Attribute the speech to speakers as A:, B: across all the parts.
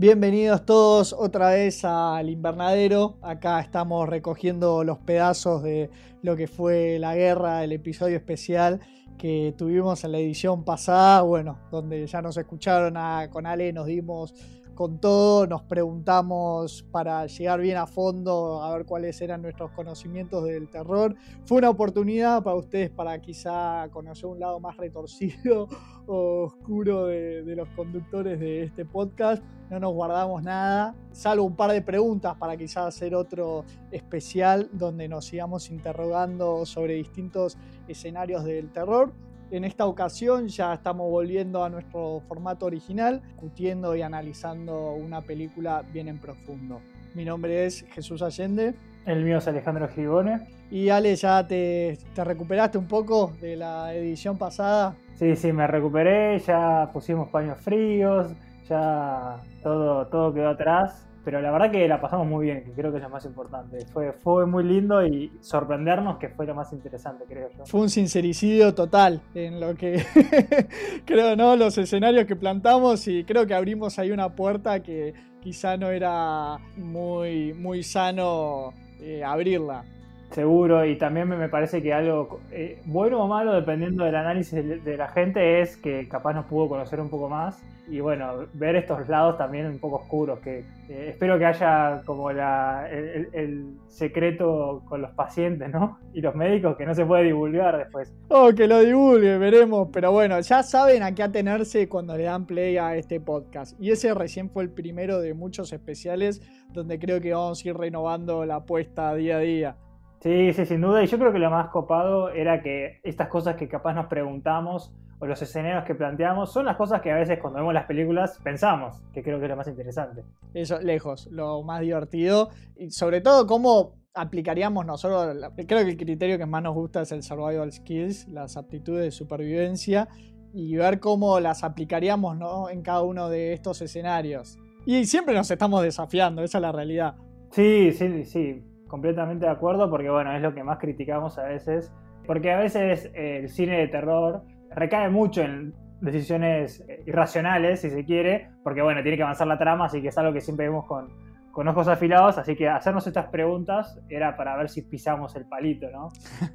A: Bienvenidos todos otra vez al invernadero. Acá estamos recogiendo los pedazos de lo que fue la guerra, el episodio especial que tuvimos en la edición pasada, bueno, donde ya nos escucharon con Ale, nos dimos con todo, nos preguntamos para llegar bien a fondo a ver cuáles eran nuestros conocimientos del terror. Fue una oportunidad para ustedes para quizá conocer un lado más retorcido o oscuro de, los conductores de este podcast. No nos guardamos nada, salvo un par de preguntas para quizá hacer otro especial donde nos sigamos interrogando sobre distintos escenarios del terror. En esta ocasión ya estamos volviendo a nuestro formato original, discutiendo y analizando una película bien en profundo. Mi nombre es Jesús Allende.
B: El mío es Alejandro Gigone.
A: Y Ale, ¿ya te, te recuperaste un poco de la edición pasada?
B: Sí, sí, me recuperé, ya pusimos paños fríos, ya todo, todo quedó atrás pero la verdad que la pasamos muy bien, que creo que es lo más importante. Fue, fue muy lindo y sorprendernos que fue lo más interesante, creo yo.
A: Fue un sincericidio total en lo que creo, ¿no? Los escenarios que plantamos y creo que abrimos ahí una puerta que quizá no era muy, muy sano eh, abrirla.
B: Seguro, y también me parece que algo eh, bueno o malo, dependiendo del análisis de, la gente, es que capaz nos pudo conocer un poco más y bueno, ver estos lados también un poco oscuros, que eh, espero que haya como la, el, secreto con los pacientes, ¿no? Y los médicos que no se puede divulgar después.
A: Oh, que lo divulgue, veremos, pero bueno, ya saben a qué atenerse cuando le dan play a este podcast. Y ese recién fue el primero de muchos especiales donde creo que vamos a ir renovando la apuesta día a día.
B: Sí, sí, sin duda. Y yo creo que lo más copado era que estas cosas que capaz nos preguntamos o los escenarios que planteamos son las cosas que a veces cuando vemos las películas pensamos, que creo que es lo más interesante.
A: Eso, lejos, lo más divertido. Y sobre todo cómo aplicaríamos nosotros, creo que el criterio que más nos gusta es el survival skills, las aptitudes de supervivencia y ver cómo las aplicaríamos ¿no? en cada uno de estos escenarios. Y siempre nos estamos desafiando, esa es la realidad.
B: Sí, sí, sí completamente de acuerdo porque bueno, es lo que más criticamos a veces, porque a veces el cine de terror recae mucho en decisiones irracionales, si se quiere, porque bueno, tiene que avanzar la trama, así que es algo que siempre vemos con, con ojos afilados, así que hacernos estas preguntas era para ver si pisamos el palito, ¿no?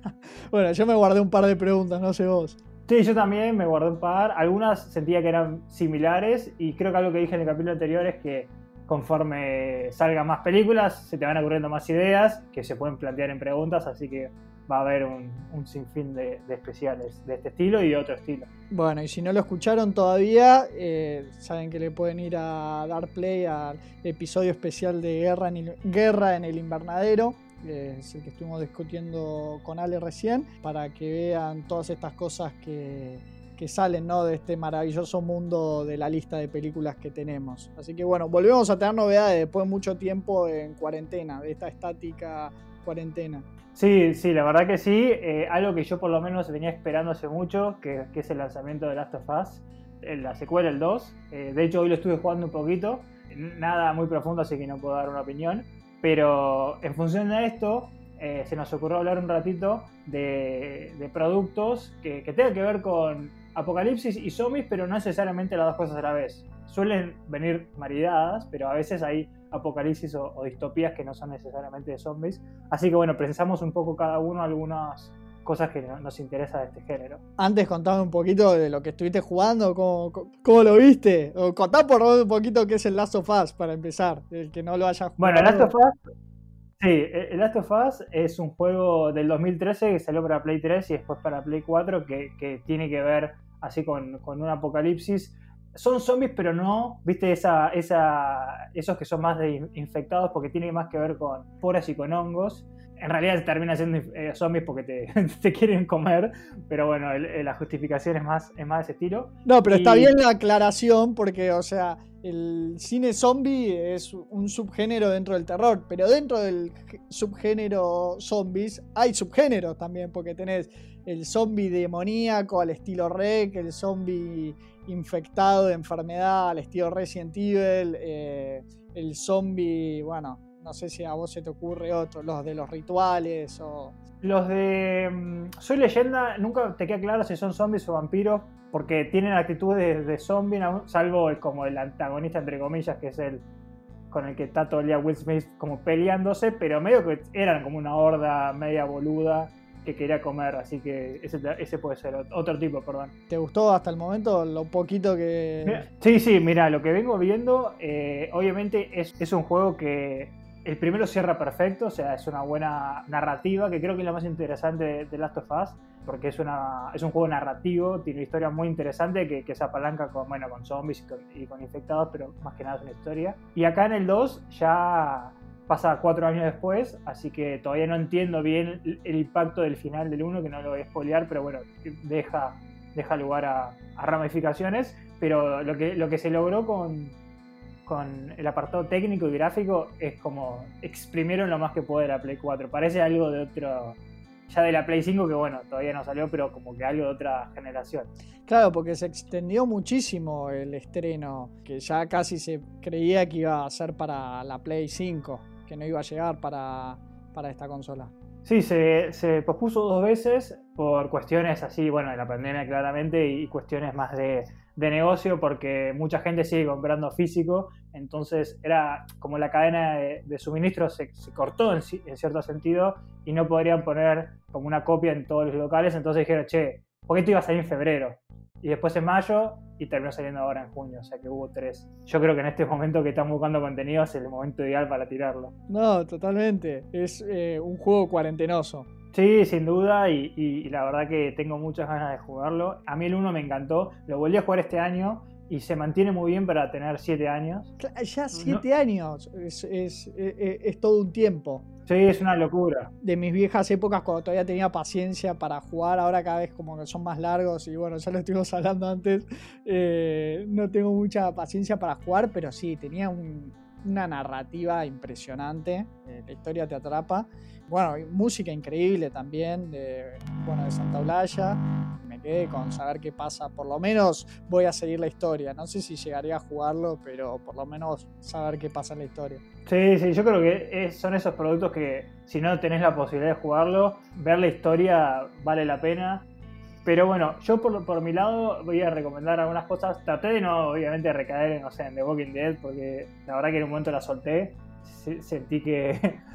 A: bueno, yo me guardé un par de preguntas, no sé vos.
B: Sí, yo también me guardé un par, algunas sentía que eran similares y creo que algo que dije en el capítulo anterior es que conforme salgan más películas, se te van ocurriendo más ideas que se pueden plantear en preguntas, así que va a haber un, sinfín de, especiales de este estilo y de otro estilo.
A: Bueno, y si no lo escucharon todavía, eh, saben que le pueden ir a dar play al episodio especial de Guerra en el, Guerra en el Invernadero. es el que estuvimos discutiendo con Ale recién, para que vean todas estas cosas que, que salen ¿no? de este maravilloso mundo de la lista de películas que tenemos. Así que bueno, volvemos a tener novedades después de mucho tiempo en cuarentena, de esta estática cuarentena.
B: Sí, sí, la verdad que sí. Eh, algo que yo por lo menos venía esperando hace mucho, que, es el lanzamiento de Last of Us, la secuela, el 2. Eh, de hecho, hoy lo estuve jugando un poquito. Nada muy profundo, así que no puedo dar una opinión. Pero en función de esto, eh, se nos ocurrió hablar un ratito de, productos que, que tengan que ver con apocalipsis y zombies, pero no necesariamente las dos cosas a la vez. Suelen venir maridadas, pero a veces hay apocalipsis o, distopías que no son necesariamente de zombies. Así que bueno, precisamos un poco cada uno algunas cosas que nos interesa de este género.
A: Antes contame un poquito de lo que estuviste jugando, cómo, lo viste, o contá por un poquito qué es el Last of Us para empezar, el que no lo haya jugado.
B: Bueno, el Last of Us Sí, el Last of Us es un juego del 2013 que salió para Play 3 y después para Play 4 que, tiene que ver así con, un apocalipsis. Son zombies, pero no, viste, esa, esa, esos que son más de infectados porque tiene más que ver con poras y con hongos. En realidad termina siendo eh, zombies porque te, quieren comer, pero bueno, la justificación es más, es más de ese estilo.
A: No, pero está bien la aclaración porque, o sea, el cine zombie es un subgénero dentro del terror, pero dentro del subgénero zombies hay subgéneros también, porque tenés el zombie demoníaco al estilo Rec, el zombie infectado de enfermedad al estilo Resident Evil, eh, el zombie, bueno, no sé si a vos se te ocurre otro, los de los rituales o...
B: Los de mm, Soy leyenda, nunca te queda claro si son zombies o vampiros, porque tienen actitudes de zombie, salvo el, como el antagonista, entre comillas, que es el con el que está todo el día Will Smith como peleándose, pero medio que eran como una horda media boluda que quería comer, así que ese, puede ser otro tipo, perdón.
A: ¿Te gustó hasta el momento lo poquito que...?
B: sí, sí, mira, lo que vengo viendo, eh, obviamente es, es, un juego que el primero cierra perfecto, o sea, es una buena narrativa, que creo que es la más interesante de, de Last of Us, porque es, una, es un juego narrativo, tiene una historia muy interesante que, que se apalanca con, bueno, con zombies y con, infectados, pero más que nada es una historia. Y acá en el 2 ya pasa cuatro años después, así que todavía no entiendo bien el, impacto del final del 1, que no lo voy a spoilear, pero bueno, deja, deja lugar a, a ramificaciones. Pero lo que, lo que se logró con, con el apartado técnico y gráfico es como exprimieron lo más que puede la Play 4. Parece algo de otro. Ya de la Play 5, que bueno, todavía no salió, pero como que algo de otra generación.
A: Claro, porque se extendió muchísimo el estreno, que ya casi se creía que iba a ser para la Play 5, que no iba a llegar para, para esta consola.
B: Sí, se, se, pospuso dos veces por cuestiones así, bueno, de la pandemia claramente y cuestiones más de, de negocio porque mucha gente sigue comprando físico, entonces era como la cadena de, suministro se, cortó en, cierto sentido y no podrían poner como una copia en todos los locales, entonces dijeron, che, ¿por qué esto iba a salir en febrero? Y después en mayo y terminó saliendo ahora en junio, o sea que hubo tres. Yo creo que en este momento que están buscando contenido es el momento ideal para tirarlo.
A: No, totalmente, es eh, un juego cuarentenoso.
B: Sí, sin duda, y, la verdad que tengo muchas ganas de jugarlo. A mí el 1 me encantó, lo volví a jugar este año y se mantiene muy bien para tener 7 años.
A: Ya 7 años, es, es, es, todo un tiempo.
B: Sí, es una locura.
A: De mis viejas épocas, cuando todavía tenía paciencia para jugar, ahora cada vez como que son más largos y bueno, ya lo estuvimos hablando antes, eh, no tengo mucha paciencia para jugar, pero sí, tenía una narrativa impresionante, eh, la historia te atrapa bueno, música increíble también de, bueno, de Santa Eulaya. Me quedé con saber qué pasa. Por lo menos voy a seguir la historia. No sé si llegaría a jugarlo, pero por lo menos saber qué pasa en la historia.
B: Sí, sí, yo creo que son esos productos que si no tenés la posibilidad de jugarlo, ver la historia vale la pena. Pero bueno, yo por, por mi lado voy a recomendar algunas cosas. Traté de no, obviamente, recaer no sé, en The Walking Dead, porque la verdad que en un momento la solté. Sentí que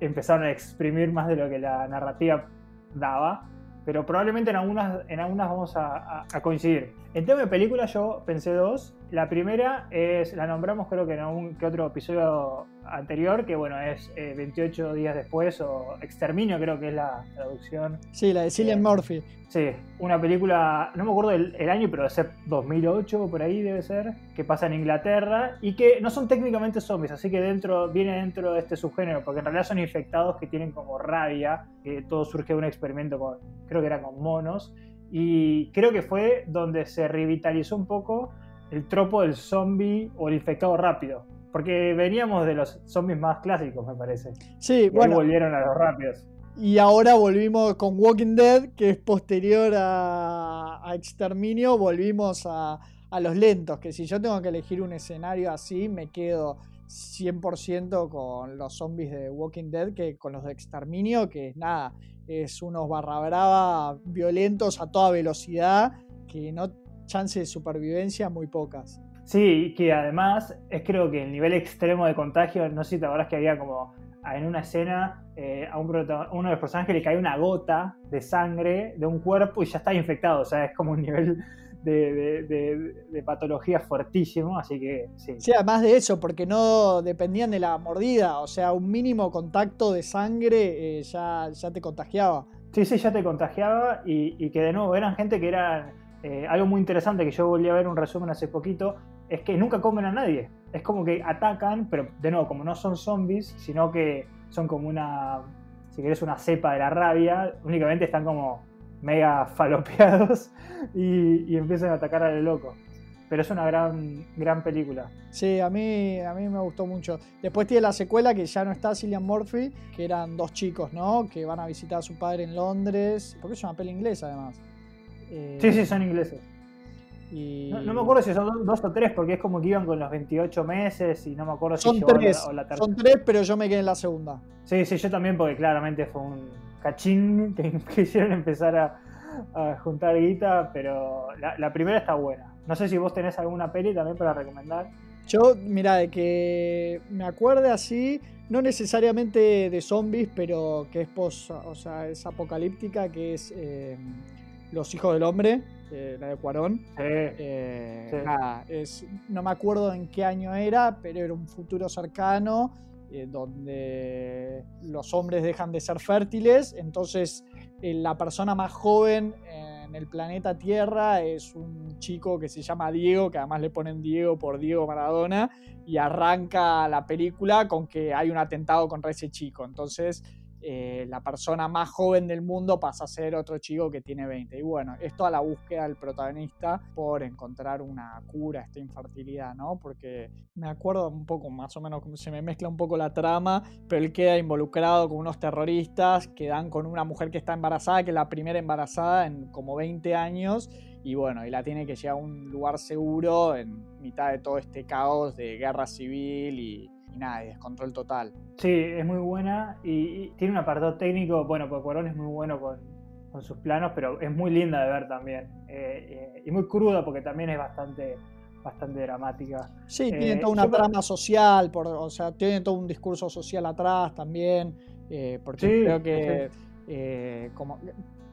B: empezaron a exprimir más de lo que la narrativa daba, pero probablemente en algunas, en algunas vamos a, coincidir. En tema de película yo pensé dos. La primera es, la nombramos creo que en algún que otro episodio anterior, que bueno, es 28 eh, días después o Exterminio creo que es la traducción.
A: Sí, la de Cillian eh, Murphy.
B: Sí, una película, no me acuerdo el, año, pero debe ser 2008 por ahí debe ser, que pasa en Inglaterra y que no son técnicamente zombies, así que dentro viene dentro de este subgénero, porque en realidad son infectados que tienen como rabia, que todo surge de un experimento con, creo que era con monos, y creo que fue donde se revitalizó un poco el tropo del zombie o el infectado rápido. Porque veníamos de los zombies más clásicos, me parece.
A: Sí, bueno.
B: volvieron a los rápidos.
A: Y ahora volvimos con Walking Dead, que es posterior a, Exterminio, volvimos a, los lentos, que si yo tengo que elegir un escenario así, me quedo 100% con los zombies de Walking Dead que con los de Exterminio, que es nada, es unos barra brava violentos a toda velocidad, que no chance de supervivencia muy pocas.
B: Sí, que además es creo que el nivel extremo de contagio, no sé si te acuerdas que había como en una escena eh, a, uno de los personajes le cae una gota de sangre de un cuerpo y ya está infectado. O sea, es como un nivel de, patología fuertísimo, así que sí.
A: Sí, además de eso, porque no dependían de la mordida, o sea, un mínimo contacto de sangre eh, ya, ya te contagiaba.
B: Sí, sí, ya te contagiaba y, que de nuevo eran gente que era eh, algo muy interesante que yo volví a ver un resumen hace poquito, es que nunca comen a nadie. Es como que atacan, pero de nuevo, como no son zombies, sino que son como una, si querés, una cepa de la rabia, únicamente están como mega falopeados y, empiezan a atacar a lo loco. Pero es una gran, gran película.
A: Sí, a mí, a mí me gustó mucho. Después tiene la secuela que ya no está Cillian Murphy, que eran dos chicos, ¿no? Que van a visitar a su padre en Londres. Porque es una peli inglesa, además.
B: sí, sí, son ingleses. No, me acuerdo si son dos, o tres, porque es como que iban con los 28 meses y no me acuerdo
A: son
B: si
A: tres, la, o la tercera. Son tres, pero yo me quedé en la segunda.
B: Sí, sí, yo también, porque claramente fue un cachín que quisieron empezar a, juntar guita, pero la, primera está buena. No sé si vos tenés alguna peli también para recomendar.
A: Yo, mira, de que me acuerde así, no necesariamente de zombies, pero que es pos, o sea, es apocalíptica, que es eh, Los Hijos del Hombre, eh, la de Cuarón. Eh, es, no me acuerdo en qué año era, pero era un futuro cercano donde los hombres dejan de ser fértiles, entonces la persona más joven en el planeta Tierra es un chico que se llama Diego, que además le ponen Diego por Diego Maradona, y arranca la película con que hay un atentado contra ese chico. Entonces eh, la persona más joven del mundo pasa a ser otro chico que tiene 20. Y bueno, esto a la búsqueda del protagonista por encontrar una cura a esta infertilidad, ¿no? Porque me acuerdo un poco, más o menos, se me mezcla un poco la trama, pero él queda involucrado con unos terroristas que dan con una mujer que está embarazada, que es la primera embarazada en como 20 años. Y bueno, y la tiene que llevar a un lugar seguro en mitad de todo este caos de guerra civil y, y nada, descontrol total.
B: Sí, es muy buena y, tiene un apartado técnico, bueno, porque Cuarón es muy bueno con, sus planos, pero es muy linda de ver también. Eh, eh, y muy cruda porque también es bastante bastante dramática.
A: Sí, tiene eh, toda una trama social, por, o sea, tiene todo un discurso social atrás también, porque creo que como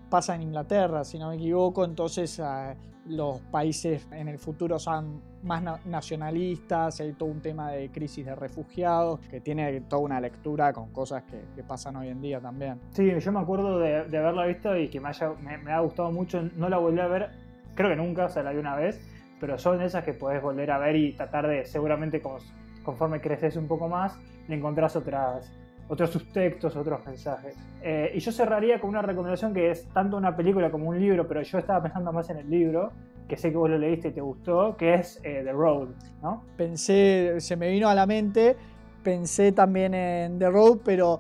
A: pasa en Inglaterra, si no me equivoco, entonces ah, los países en el futuro son más nacionalistas, hay todo un tema de crisis de refugiados, que tiene toda una lectura con cosas que, pasan hoy en día también.
B: Sí, yo me acuerdo de, haberla visto y que me, haya, me, ha gustado mucho, no la volví a ver, creo que nunca, o sea, la vi una vez, pero son esas que podés volver a ver y tratar de, seguramente conforme creces un poco más, encontrás otras otros subtextos, otros mensajes. Eh, y yo cerraría con una recomendación que es tanto una película como un libro, pero yo estaba pensando más en el libro, que sé que vos lo leíste y te gustó, que es eh, The Road, ¿no?
A: Pensé, se me vino a la mente, pensé también en The Road, pero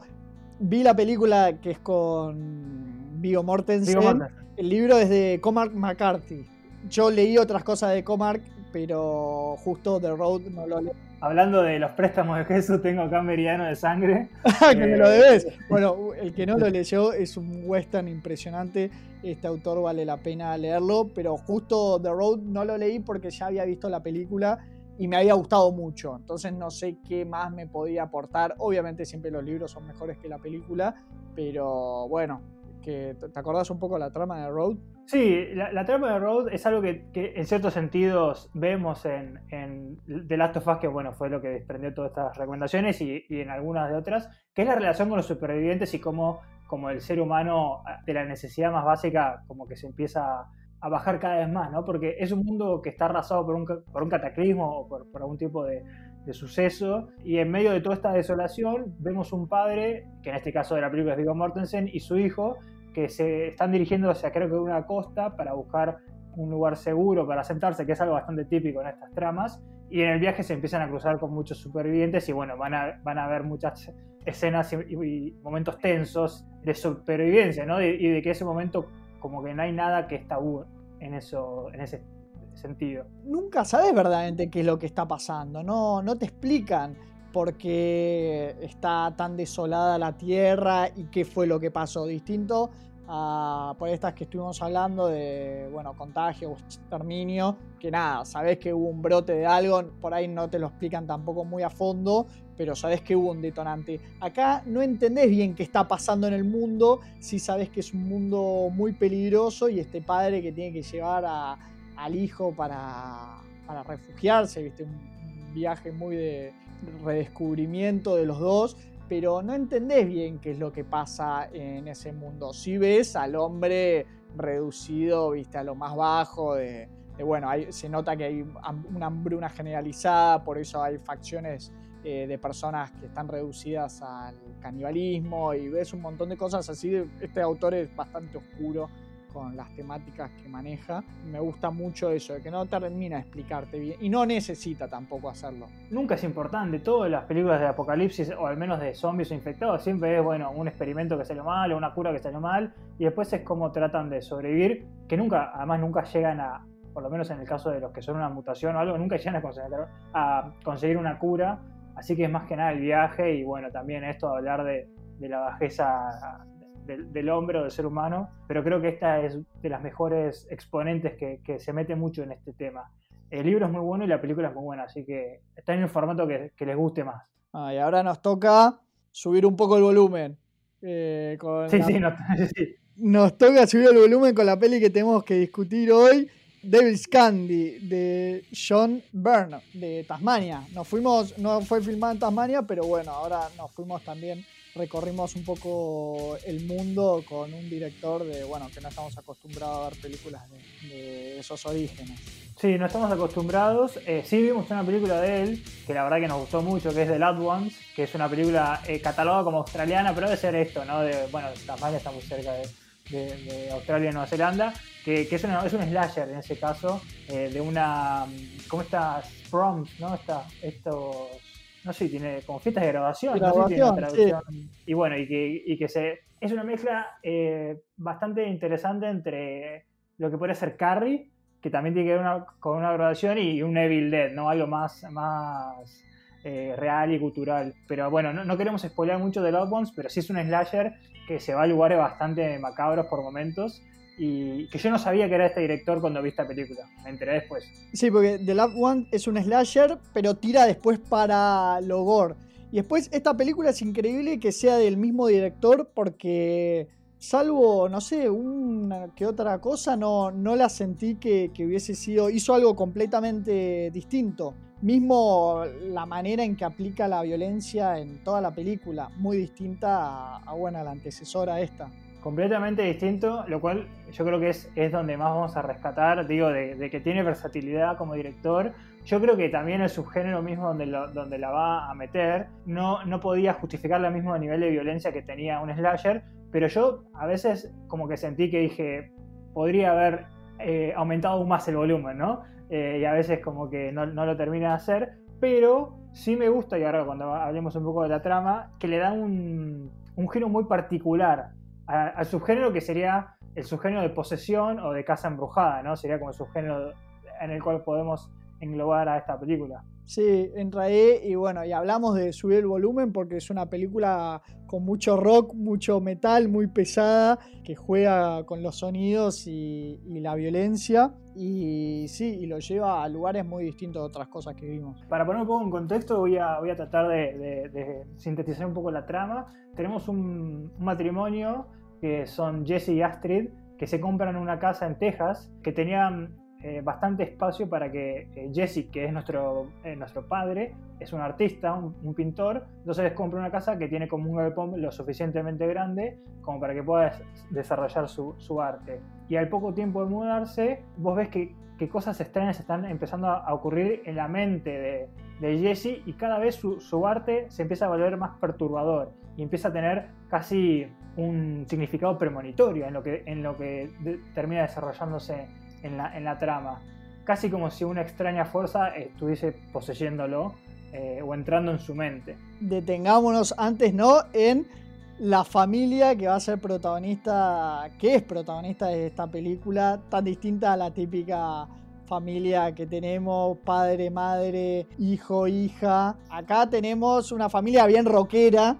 A: vi la película que es con Vigo Mortensen. Mortensen. El libro es de Cormac McCarthy. Yo leí otras cosas de Cormac, pero justo The Road no lo leí
B: hablando de los préstamos de Jesús, tengo acá Meridiano de Sangre.
A: que me lo debes. Bueno, el que no lo leyó es un western impresionante. Este autor vale la pena leerlo, pero justo The Road no lo leí porque ya había visto la película y me había gustado mucho. Entonces no sé qué más me podía aportar. Obviamente siempre los libros son mejores que la película, pero bueno, ¿te acordás un poco la trama de Road?
B: Sí, la, trama de Road es algo que, en ciertos sentidos vemos en, The Last of Us, que bueno, fue lo que desprendió todas estas recomendaciones y, en algunas de otras, que es la relación con los supervivientes y cómo como el ser humano de la necesidad más básica como que se empieza a bajar cada vez más, ¿no? Porque es un mundo que está arrasado por un, por un cataclismo o por, por algún tipo de, de suceso y en medio de toda esta desolación vemos un padre, que en este caso de la película es Viggo Mortensen, y su hijo, que se están dirigiendo hacia creo que una costa para buscar un lugar seguro para sentarse, que es algo bastante típico en estas tramas. Y en el viaje se empiezan a cruzar con muchos supervivientes y bueno, van a, van a haber muchas escenas y, momentos tensos de supervivencia, ¿no? y de que ese momento como que no hay nada que está en, eso, en ese sentido.
A: Nunca sabes verdaderamente qué es lo que está pasando, no, no te explican porque está tan desolada la tierra y qué fue lo que pasó. Distinto a por estas que estuvimos hablando de, bueno, contagio o exterminio, que nada, sabes que hubo un brote de algo, por ahí no te lo explican tampoco muy a fondo, pero sabes que hubo un detonante. Acá no entendés bien qué está pasando en el mundo, si sabes que es un mundo muy peligroso y este padre que tiene que llevar al hijo para, para refugiarse, ¿viste? un viaje muy de, redescubrimiento de los dos, pero no entendés bien qué es lo que pasa en ese mundo. Si ves al hombre reducido, viste, a lo más bajo, de, bueno, se nota que hay una hambruna generalizada, por eso hay facciones eh, de personas que están reducidas al canibalismo y ves un montón de cosas así. Este autor es bastante oscuro con las temáticas que maneja. Me gusta mucho eso, de que no termina de explicarte bien y no necesita tampoco hacerlo.
B: Nunca es importante, todas las películas de apocalipsis o al menos de zombies o infectados siempre es bueno, un experimento que salió mal o una cura que salió mal y después es como tratan de sobrevivir, que nunca, además nunca llegan a, por lo menos en el caso de los que son una mutación o algo, nunca llegan a conseguir, a conseguir una cura. Así que es más que nada el viaje y bueno, también esto de hablar de, la bajeza del, hombre o del ser humano, pero creo que esta es de las mejores exponentes que, se mete mucho en este tema. El libro es muy bueno y la película es muy buena, así que está en un formato que, les guste más.
A: Ah, y ahora nos toca subir un poco el volumen. Eh,
B: sí, sí, sí,
A: nos toca subir el volumen con la peli que tenemos que discutir hoy. Devil's Candy de John Byrne de Tasmania. Nos fuimos, no fue filmada en Tasmania, pero bueno, ahora nos fuimos también, recorrimos un poco el mundo con un director de, bueno, que no estamos acostumbrados a ver películas de, esos orígenes.
B: Sí, no estamos acostumbrados. Eh, sí vimos una película de él, que la verdad que nos gustó mucho, que es The Loud Ones, que es una película eh, catalogada como australiana, pero debe ser esto, ¿no? De, bueno, Tasmania está muy cerca de Australia y Nueva Zelanda, que, es, es, un slasher en ese caso, eh, de una, como estas proms, ¿no? Esta, estos, no sé, tiene como fiestas de graduación, y bueno, y que, y que se, es una mezcla eh, bastante interesante entre lo que puede ser Carrie, que también tiene que ver con una graduación, y un Evil Dead, ¿no? Algo más, más eh, real y cultural. Pero bueno, no, queremos spoiler mucho de Loved Ones, pero sí es un slasher que se va a lugares bastante macabros por momentos. Y que yo no sabía que era este director cuando vi esta película. Me enteré después.
A: Sí, porque The Loved One es un slasher, pero tira después para lo gore. Y después esta película es increíble que sea del mismo director porque salvo, no sé, una que otra cosa, no, no la sentí que, que, hubiese sido, hizo algo completamente distinto. Mismo la manera en que aplica la violencia en toda la película, muy distinta a, bueno, la antecesora esta.
B: Completamente distinto, lo cual yo creo que es, es donde más vamos a rescatar, digo, de, que tiene versatilidad como director. Yo creo que también el subgénero mismo donde, donde la va a meter no, no podía justificar el mismo nivel de violencia que tenía un slasher, pero yo a veces como que sentí que dije, podría haber eh, aumentado aún más el volumen, ¿no? Eh, y a veces como que no, lo termina de hacer, pero sí me gusta, y ahora cuando hablemos un poco de la trama, que le da un, giro muy particular al subgénero que sería el subgénero de posesión o de casa embrujada, ¿no? Sería como el subgénero en el cual podemos englobar a esta película.
A: Sí, entra ahí y bueno, y hablamos de subir el volumen porque es una película con mucho rock, mucho metal, muy pesada, que juega con los sonidos y, la violencia. Y sí, y lo lleva a lugares muy distintos de otras cosas que vimos.
B: Para poner un poco en contexto, voy a, voy a tratar de, sintetizar un poco la trama. Tenemos un, un matrimonio que son Jesse y Astrid, que se compran una casa en Texas, que tenían eh, bastante espacio para que eh, Jesse, que es nuestro, eh, nuestro padre, es un artista, un, pintor, entonces compra una casa que tiene como un galpón lo suficientemente grande como para que pueda desarrollar su, su, arte. Y al poco tiempo de mudarse, vos ves que, que cosas extrañas están empezando a, ocurrir en la mente de, de Jesse y cada vez su, su, arte se empieza a volver más perturbador y empieza a tener casi un significado premonitorio en lo que, en lo que termina desarrollándose en la, en la trama. Casi como si una extraña fuerza estuviese poseyéndolo eh, o entrando en su mente.
A: Detengámonos antes, ¿no? En la familia que va a ser protagonista, que es protagonista de esta película, tan distinta a la típica familia que tenemos, padre, madre, hijo, hija. Acá tenemos una familia bien rockera,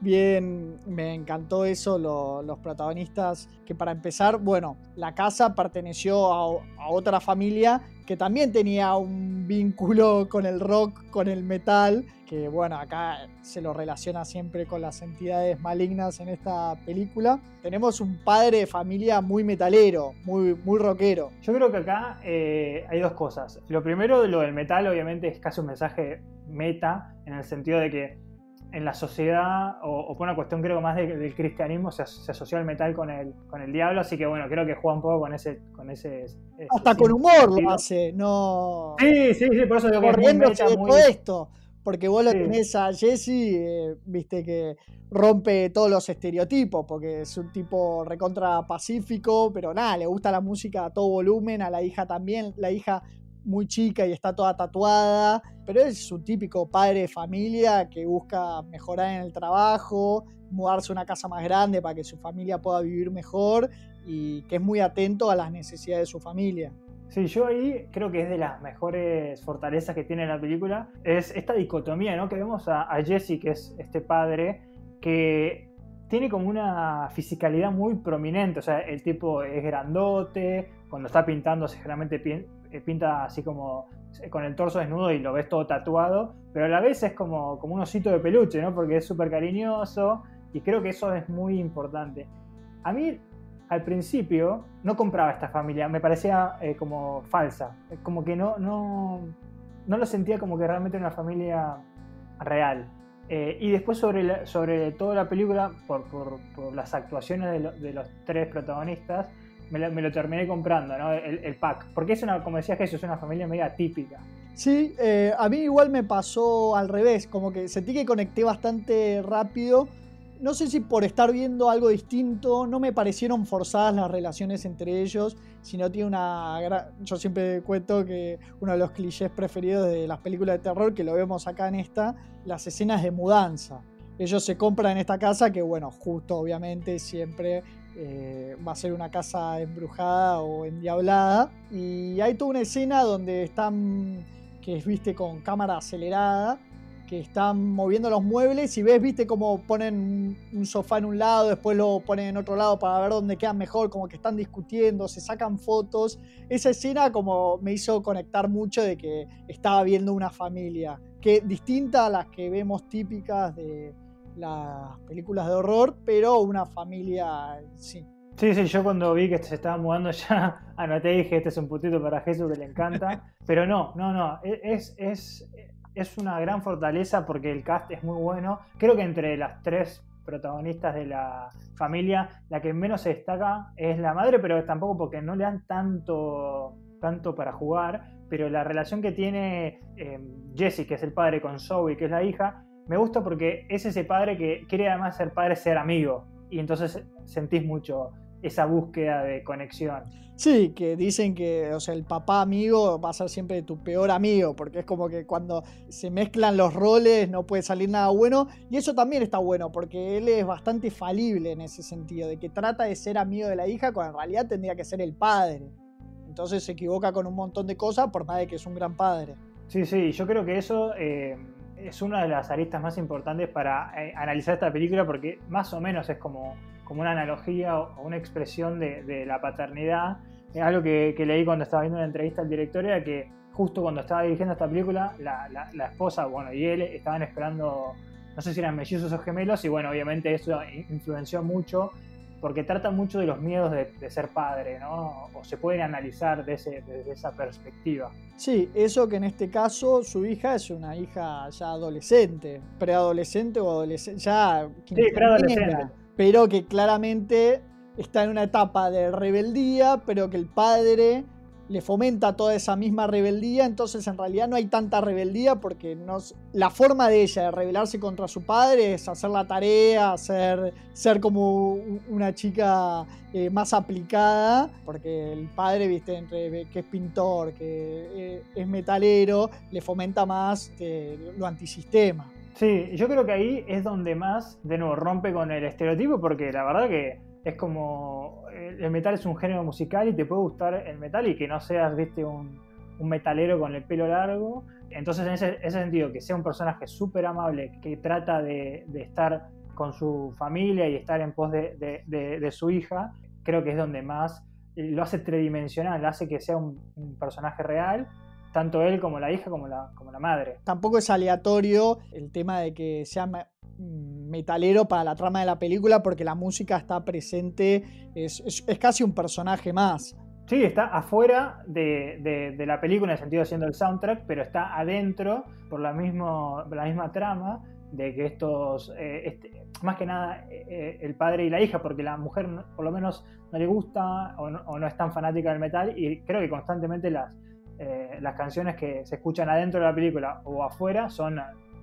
A: bien, me encantó eso, los protagonistas, que para empezar, bueno, la casa perteneció a, otra familia que también tenía un vínculo con el rock, con el metal, que bueno, acá se lo relaciona siempre con las entidades malignas en esta película. Tenemos un padre de familia muy metalero, muy, muy rockero.
B: Yo creo que acá eh, hay dos cosas. Lo primero, lo del metal, obviamente, es casi un mensaje meta, en el sentido de que en la sociedad, o, por una cuestión creo más del cristianismo, se, se, asoció el metal con el, con el diablo, así que bueno, creo que juega un poco con ese... Con ese,
A: Hasta con humor lo hace, no...
B: Sí, sí, sí, por eso digo que
A: es muy todo esto, porque vos lo tenés a Jesse, eh, viste que rompe todos los estereotipos, porque es un tipo recontra pacífico, pero nada, le gusta la música a todo volumen, a la hija también, la hija muy chica y está toda tatuada, pero es un típico padre de familia que busca mejorar en el trabajo, mudarse a una casa más grande para que su familia pueda vivir mejor y que es muy atento a las necesidades de su familia.
B: Sí, yo ahí creo que es de las mejores fortalezas que tiene la película, es esta dicotomía, ¿no? Que vemos a, Jesse, que es este padre, que tiene como una fisicalidad muy prominente, o sea, el tipo es grandote, cuando está pintando generalmente eh, pinta así como eh, con el torso desnudo y lo ves todo tatuado, pero a la vez es como, como un osito de peluche, ¿no? Porque es súper cariñoso y creo que eso es muy importante. A mí al principio no compraba esta familia, me parecía eh, como falsa, como que no, no, no lo sentía como que realmente una familia real. Eh, y después sobre, sobre toda la película, por, por, las actuaciones de, los tres protagonistas, me lo, terminé comprando, ¿no? el, pack. Porque es una, como decía Jesús, es una familia media típica.
A: Sí, eh, a mí igual me pasó al revés, como que sentí que conecté bastante rápido no sé si por estar viendo algo distinto, no me parecieron forzadas las relaciones entre ellos, sino tiene una gran... Yo siempre cuento que uno de los clichés preferidos de las películas de terror, que lo vemos acá en esta, las escenas de mudanza. Ellos se compran en esta casa que, bueno, justo obviamente siempre eh, va a ser una casa embrujada o endiablada. Y hay toda una escena donde están, que es, viste, con cámara acelerada que están moviendo los muebles y ves, viste, como ponen un sofá en un lado, después lo ponen en otro lado para ver dónde quedan mejor, como que están discutiendo, se sacan fotos. Esa escena como me hizo conectar mucho de que estaba viendo una familia, que distinta a las que vemos típicas de las películas de horror, pero una familia, sí.
B: Sí, sí, yo cuando vi que se estaba mudando ya anoté y dije, este es un putito para Jesús que le encanta. Pero no, no, no, e-, es, es, es una gran fortaleza porque el cast es muy bueno. Creo que entre las tres protagonistas de la familia, la que menos se destaca es la madre, pero tampoco porque no le dan tanto, tanto para jugar. Pero la relación que tiene eh, Jesse, que es el padre, con Zoe, que es la hija, me gusta porque es ese padre que quiere además ser padre, ser amigo. Y entonces sentís mucho esa búsqueda de conexión.
A: Sí, que dicen que o sea, el papá amigo va a ser siempre tu peor amigo, porque es como que cuando se mezclan los roles no puede salir nada bueno. Y eso también está bueno, porque él es bastante falible en ese sentido, de que trata de ser amigo de la hija cuando en realidad tendría que ser el padre. Entonces se equivoca con un montón de cosas por más de que es un gran padre.
B: Sí, sí, yo creo que eso eh, es una de las aristas más importantes para eh, analizar esta película, porque más o menos es como como una analogía o una expresión de, la paternidad. Es algo que, leí cuando estaba viendo una entrevista al director, era que justo cuando estaba dirigiendo esta película, la, esposa, bueno, y él estaban esperando, no sé si eran mellizos o gemelos, y bueno, obviamente eso influenció mucho, porque trata mucho de los miedos de, ser padre, ¿no? O se pueden analizar desde, esa perspectiva.
A: Sí, eso que en este caso su hija es una hija ya adolescente, preadolescente o adolescente, ya...
B: Sí, preadolescente
A: pero que claramente está en una etapa de rebeldía, pero que el padre le fomenta toda esa misma rebeldía, entonces en realidad no hay tanta rebeldía porque la forma de ella de rebelarse contra su padre es hacer la tarea, ser, ser como una chica eh, más aplicada, porque el padre, viste, entre que es pintor, que eh, es metalero, le fomenta más eh, lo antisistema.
B: Sí, yo creo que ahí es donde más, de nuevo, rompe con el estereotipo, porque la verdad que es como. El metal es un género musical y te puede gustar el metal y que no seas, viste, un, metalero con el pelo largo. Entonces, en ese, sentido, que sea un personaje súper amable, que trata de, estar con su familia y estar en pos de, su hija, creo que es donde más lo hace tridimensional, hace que sea un personaje real tanto él como la hija como la, como la madre.
A: Tampoco es aleatorio el tema de que sea metalero para la trama de la película porque la música está presente, es, casi un personaje más.
B: Sí, está afuera de, la película en el sentido de siendo el soundtrack, pero está adentro por la, mismo, la misma trama de que estos, eh, este, más que nada eh, eh, el padre y la hija, porque la mujer por lo menos no le gusta o no es tan fanática del metal y creo que constantemente las, las canciones que se escuchan adentro de la película o afuera son,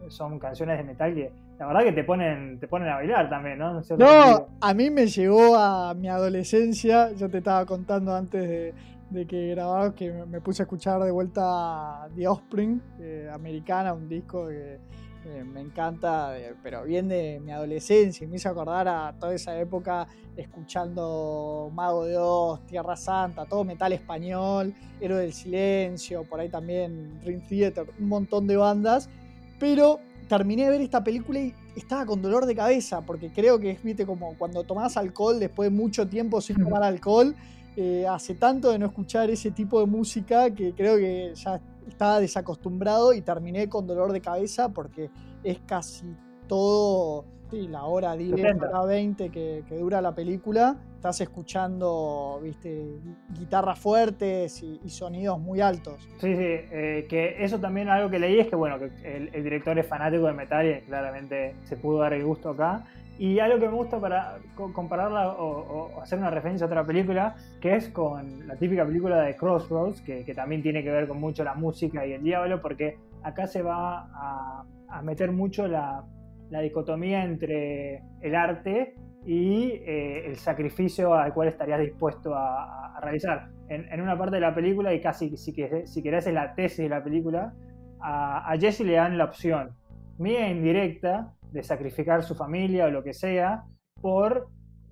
B: son canciones de metal que la verdad que te ponen, te ponen a bailar también, ¿no?
A: No, a mí me llegó a mi adolescencia, yo te estaba contando antes de, que grababa que me puse a escuchar de vuelta The Offspring, eh, americana, un disco que eh, me encanta, eh, pero bien de mi adolescencia, me hizo acordar a toda esa época escuchando Mago de Oz, Tierra Santa, todo metal español, Héroe del Silencio, por ahí también Ring Theater, un montón de bandas, pero terminé de ver esta película y estaba con dolor de cabeza, porque creo que es, viste, como cuando tomás alcohol después de mucho tiempo sin tomar alcohol, eh, hace tanto de no escuchar ese tipo de música que creo que ya estaba desacostumbrado y terminé con dolor de cabeza porque es casi todo, sí, la hora 10, hora 20 que, dura la película, estás escuchando, viste, guitarras fuertes y, sonidos muy altos.
B: Sí, sí, eh, que eso también algo que leí es que, bueno, el, director es fanático de metal y claramente se pudo dar el gusto acá. Y algo que me gusta para compararla o, hacer una referencia a otra película, que es con la típica película de Crossroads, que, también tiene que ver con mucho la música y el diablo, porque acá se va a, meter mucho la, dicotomía entre el arte y eh, el sacrificio al cual estarías dispuesto a, realizar. En, una parte de la película, y casi si, si querés es la tesis de la película, a, Jesse le dan la opción, mía indirecta, de sacrificar su familia o lo que sea por,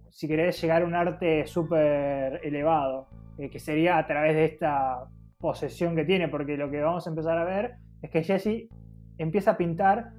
B: si querés, llegar a un arte súper elevado, eh, que sería a través de esta posesión que tiene, porque lo que vamos a empezar a ver es que Jesse empieza a pintar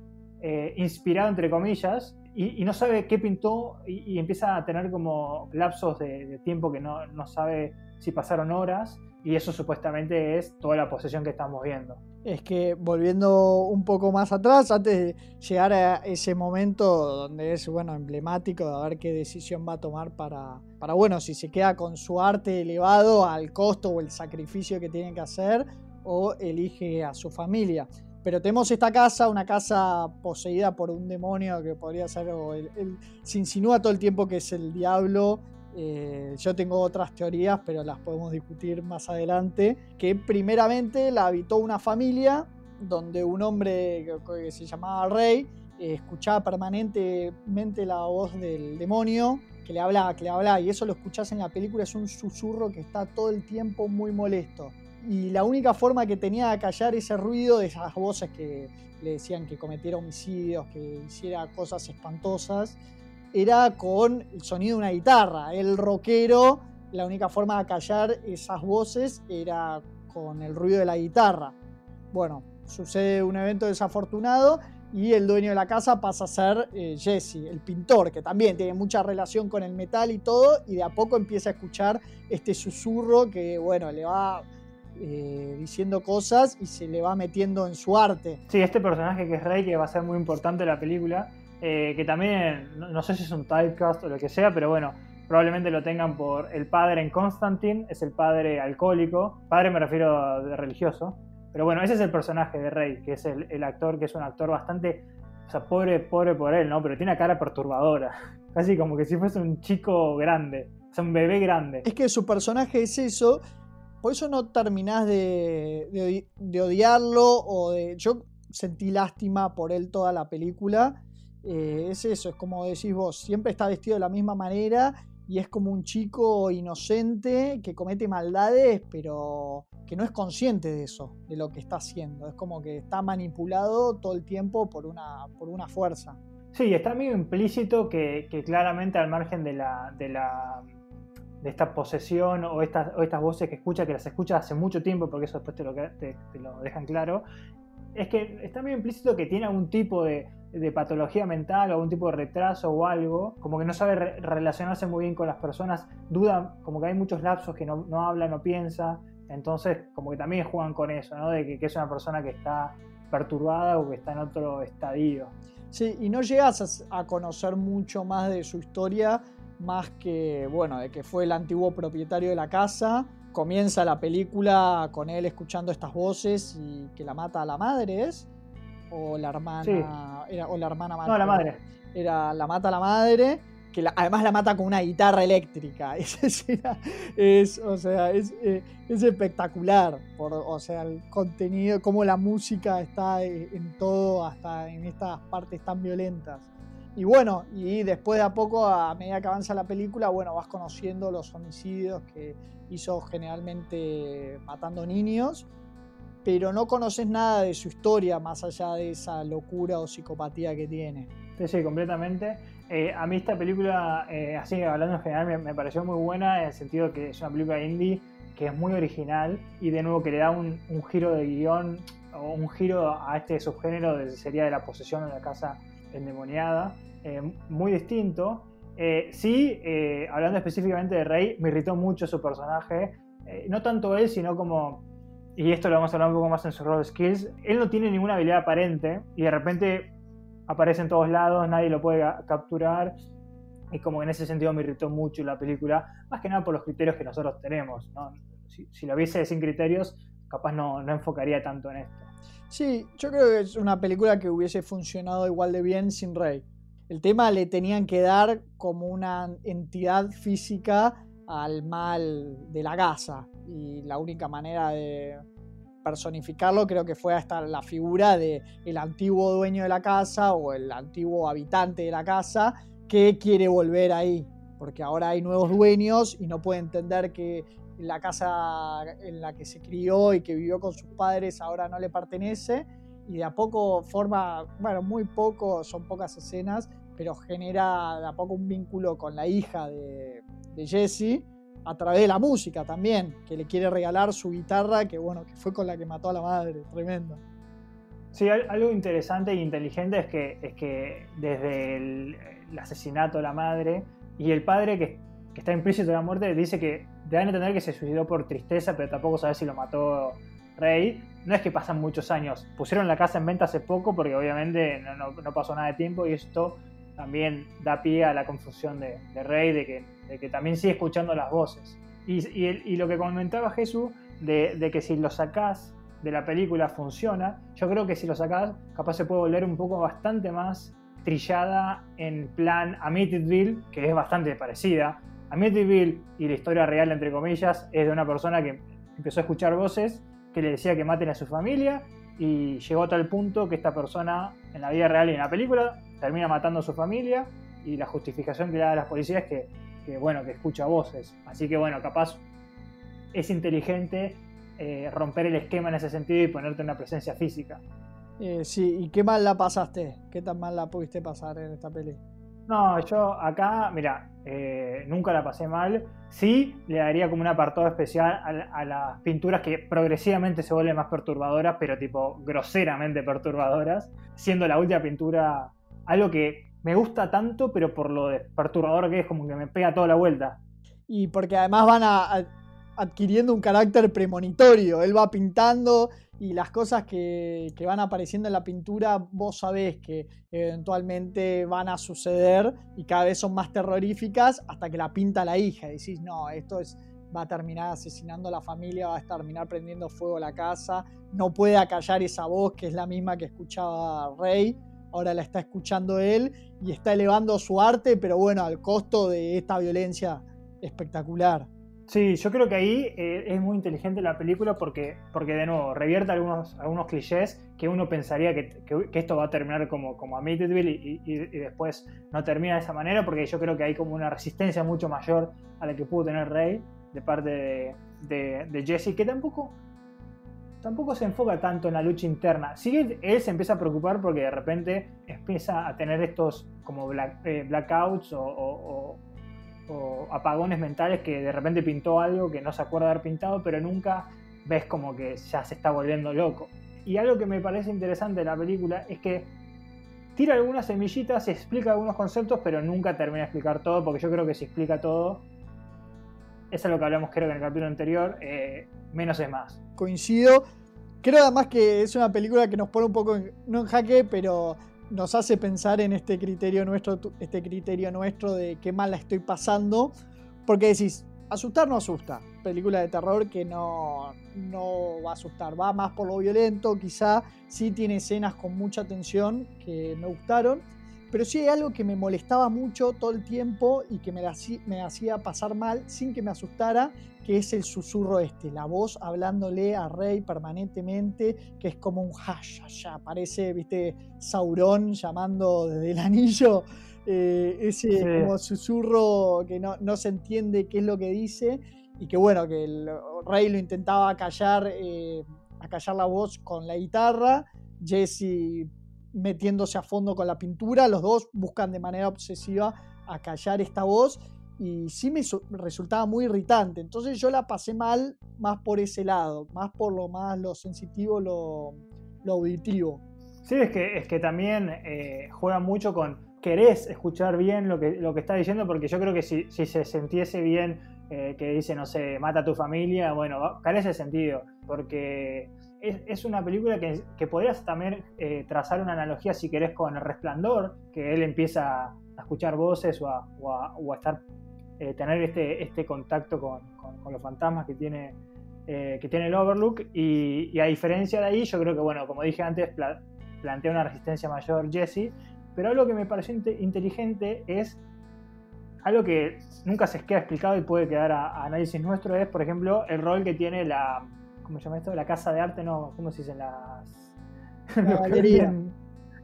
B: eh, inspirado, entre comillas, y, no sabe qué pintó y, empieza a tener como lapsos de, tiempo que no, no sabe si pasaron horas, y eso supuestamente es toda la posesión que estamos viendo
A: es que volviendo un poco más atrás, antes de llegar a ese momento donde es bueno emblemático de ver qué decisión va a tomar para, para bueno, si se queda con su arte elevado al costo o el sacrificio que tiene que hacer o elige a su familia. Pero tenemos esta casa, una casa poseída por un demonio que podría ser, o se insinúa todo el tiempo que es el diablo eh, yo tengo otras teorías, pero las podemos discutir más adelante. Que primeramente la habitó una familia donde un hombre que se llamaba Rey eh, escuchaba permanentemente la voz del demonio que le hablaba, que le hablaba, y eso lo escuchás en la película, es un susurro que está todo el tiempo muy molesto. Y la única forma que tenía de callar ese ruido de esas voces que le decían que cometiera homicidios, que hiciera cosas espantosas, era con el sonido de una guitarra. El rockero, la única forma de callar esas voces era con el ruido de la guitarra. Bueno, sucede un evento desafortunado y el dueño de la casa pasa a ser eh, Jesse, el pintor, que también tiene mucha relación con el metal y todo, y de a poco empieza a escuchar este susurro que, bueno, le va eh, diciendo cosas y se le va metiendo en su arte.
B: Sí, este personaje que es Rey, que va a ser muy importante en la película, eh, que también, no, sé si es un typecast o lo que sea, pero bueno, probablemente lo tengan por el padre en Constantine, es el padre alcohólico, padre me refiero de religioso, pero bueno, ese es el personaje de Rey, que es el, actor, que es un actor bastante, o sea, pobre, pobre por él, ¿no? Pero tiene una cara perturbadora, casi como que si fuese un chico grande, o sea, un bebé grande.
A: Es que su personaje es eso, por eso no terminás de, de, odiarlo o de... Yo sentí lástima por él toda la película eh, es eso, es como decís vos, siempre está vestido de la misma manera y es como un chico inocente que comete maldades, pero que no es consciente de eso, de lo que está haciendo. Es como que está manipulado todo el tiempo por una, por una fuerza.
B: Sí, está medio implícito que, claramente al margen de la de esta posesión o estas, o estas voces que escucha, que las escucha hace mucho tiempo, porque eso después te lo, te lo dejan claro, es que está medio implícito que tiene algún tipo de, de patología mental o algún tipo de retraso o algo, como que no sabe relacionarse muy bien con las personas, duda, como que hay muchos lapsos que no, no habla, no piensa, entonces como que también juegan con eso, ¿no? De que, es una persona que está perturbada o que está en otro estadio.
A: Sí, y no llegas a, conocer mucho más de su historia, más que, bueno, de que fue el antiguo propietario de la casa. Comienza la película con él escuchando estas voces y que la mata a la madre, ¿es? o la hermana. Era, o la hermana
B: No, la madre.
A: Era la mata la madre, que además la mata con una guitarra eléctrica. Es, o sea, es, eh, es espectacular. Por, o sea, el contenido, cómo la música está en todo, hasta en estas partes tan violentas. Y bueno, y después de a poco, a medida que avanza la película, bueno, vas conociendo los homicidios que hizo generalmente matando niños pero no conoces nada de su historia más allá de esa locura o psicopatía que tiene.
B: Sí, sí, completamente. Eh, a mí esta película, eh, así hablando en general, me, pareció muy buena en el sentido que es una película indie que es muy original y de nuevo que le da un, giro de guion o un giro a este subgénero de sería de la posesión de la casa endemoniada, eh, muy distinto. sí, hablando específicamente de Rey, me irritó mucho su personaje, no tanto él, sino como y esto lo vamos a hablar un poco más en su role skills, él no tiene ninguna habilidad aparente y de repente aparece en todos lados, nadie lo puede capturar. Y como en ese sentido me irritó mucho la película, más que nada por los criterios que nosotros tenemos. Si, lo viese sin criterios, capaz no, no enfocaría tanto en esto.
A: Sí, yo creo que es una película que hubiese funcionado igual de bien sin Rey. El tema le tenían que dar como una entidad física al mal de la casa. Y la única manera de personificarlo creo que fue hasta la figura de el antiguo dueño de la casa o el antiguo habitante de la casa que quiere volver ahí. Porque ahora hay nuevos dueños y no puede entender que la casa en la que se crió y que vivió con sus padres ahora no le pertenece. Y de a poco forma, bueno, muy poco, son pocas escenas, pero genera de a poco un vínculo con la hija de, Jesse a través de la música también, que le quiere regalar su guitarra, que bueno, que fue con la que mató a la madre, tremendo.
B: Sí, algo interesante e inteligente es que, es que desde el, asesinato de la madre y el padre que, que está implícito de la muerte dice que deben entender que se suicidó por tristeza, pero tampoco sabe si lo mató Rey. No es que pasan muchos años. Pusieron la casa en venta hace poco porque obviamente no, pasó nada de tiempo y esto también da pie a la confusión de, Rey, de que, también sigue escuchando las voces. Y, lo que comentaba Jesús, de, que si lo sacás de la película funciona, yo creo que si lo sacás, capaz se puede volver un poco bastante más trillada en plan Amityville, que es bastante parecida. Amityville y la historia real, entre comillas, es de una persona que empezó a escuchar voces que le decía que maten a su familia y llegó a tal punto que esta persona en la vida real y en la película termina matando a su familia y la justificación que le da a las policías es que, bueno, que escucha voces. Así que bueno, capaz es inteligente eh, romper el esquema en ese sentido y ponerte una presencia física.
A: Eh, sí, ¿y qué mal la pasaste? ¿Qué tan mal la pudiste pasar en esta peli?
B: No, yo acá, mira, eh, nunca la pasé mal. Sí, le daría como un apartado especial a, las pinturas que progresivamente se vuelven más perturbadoras, pero tipo groseramente perturbadoras, siendo la última pintura algo que me gusta tanto, pero por lo perturbador que es, como que me pega toda la vuelta.
A: Y porque además van adquiriendo un carácter premonitorio. Él va pintando y las cosas que, van apareciendo en la pintura, vos sabés que eventualmente van a suceder y cada vez son más terroríficas hasta que la pinta la hija. Y decís, no, esto es, va a terminar asesinando a la familia, va a terminar prendiendo fuego la casa. No puede acallar esa voz que es la misma que escuchaba Rey ahora la está escuchando él y está elevando su arte, pero bueno, al costo de esta violencia espectacular.
B: Sí, yo creo que ahí eh, es muy inteligente la película porque, porque de nuevo, revierte algunos, algunos clichés que uno pensaría que, esto va a terminar como, como Amityville y, y, después no termina de esa manera porque yo creo que hay como una resistencia mucho mayor a la que pudo tener Rey de parte de, de, de Jesse, que tampoco, tampoco se enfoca tanto en la lucha interna. Sí, él se empieza a preocupar porque de repente empieza a tener estos como eh, blackouts o, apagones mentales que de repente pintó algo que no se acuerda haber pintado, pero nunca ves como que ya se está volviendo loco. Y algo que me parece interesante de la película es que tira algunas semillitas, explica algunos conceptos, pero nunca termina de explicar todo, porque yo creo que si explica todo, eso es lo que hablamos creo que en el capítulo anterior, eh, menos es más.
A: Coincido. Creo además que es una película que nos pone un poco, no en jaque, pero nos hace pensar en este criterio nuestro, este criterio nuestro de qué mal la estoy pasando. Porque decís, asustar no asusta. Película de terror que no, no va a asustar. Va más por lo violento, quizá sí tiene escenas con mucha tensión que me gustaron pero sí hay algo que me molestaba mucho todo el tiempo y que me, me hacía pasar mal sin que me asustara, que es el susurro este, la voz hablándole a Rey permanentemente, que es como un hash, ya parece, viste, Sauron llamando desde el anillo, eh, ese como susurro que no, no, se entiende qué es lo que dice y que bueno, que el Rey lo intentaba callar. Eh, a callar la voz con la guitarra, Jesse metiéndose a fondo con la pintura, los dos buscan de manera obsesiva a callar esta voz y sí me resultaba muy irritante. Entonces yo la pasé mal más por ese lado, más por lo más lo sensitivo, lo, auditivo.
B: Sí, es que, es que también eh, juega mucho con querés escuchar bien lo que, lo que está diciendo, porque yo creo que si, se sintiese bien que dice, no sé, mata a tu familia, bueno, carece de sentido, porque es, una película que, podrías también eh, trazar una analogía, si querés, con El Resplandor, que él empieza a escuchar voces o a, estar eh, tener este, este contacto con, los fantasmas que tiene, eh, que tiene el Overlook. Y, a diferencia de ahí, yo creo que, bueno, como dije antes, plantea una resistencia mayor Jesse. Pero algo que me pareció inteligente es algo que nunca se queda explicado y puede quedar a, análisis nuestro, es, por ejemplo, el rol que tiene la. ¿Cómo se llama esto? La casa de arte, no, ¿cómo se dice? Las.
A: La galería.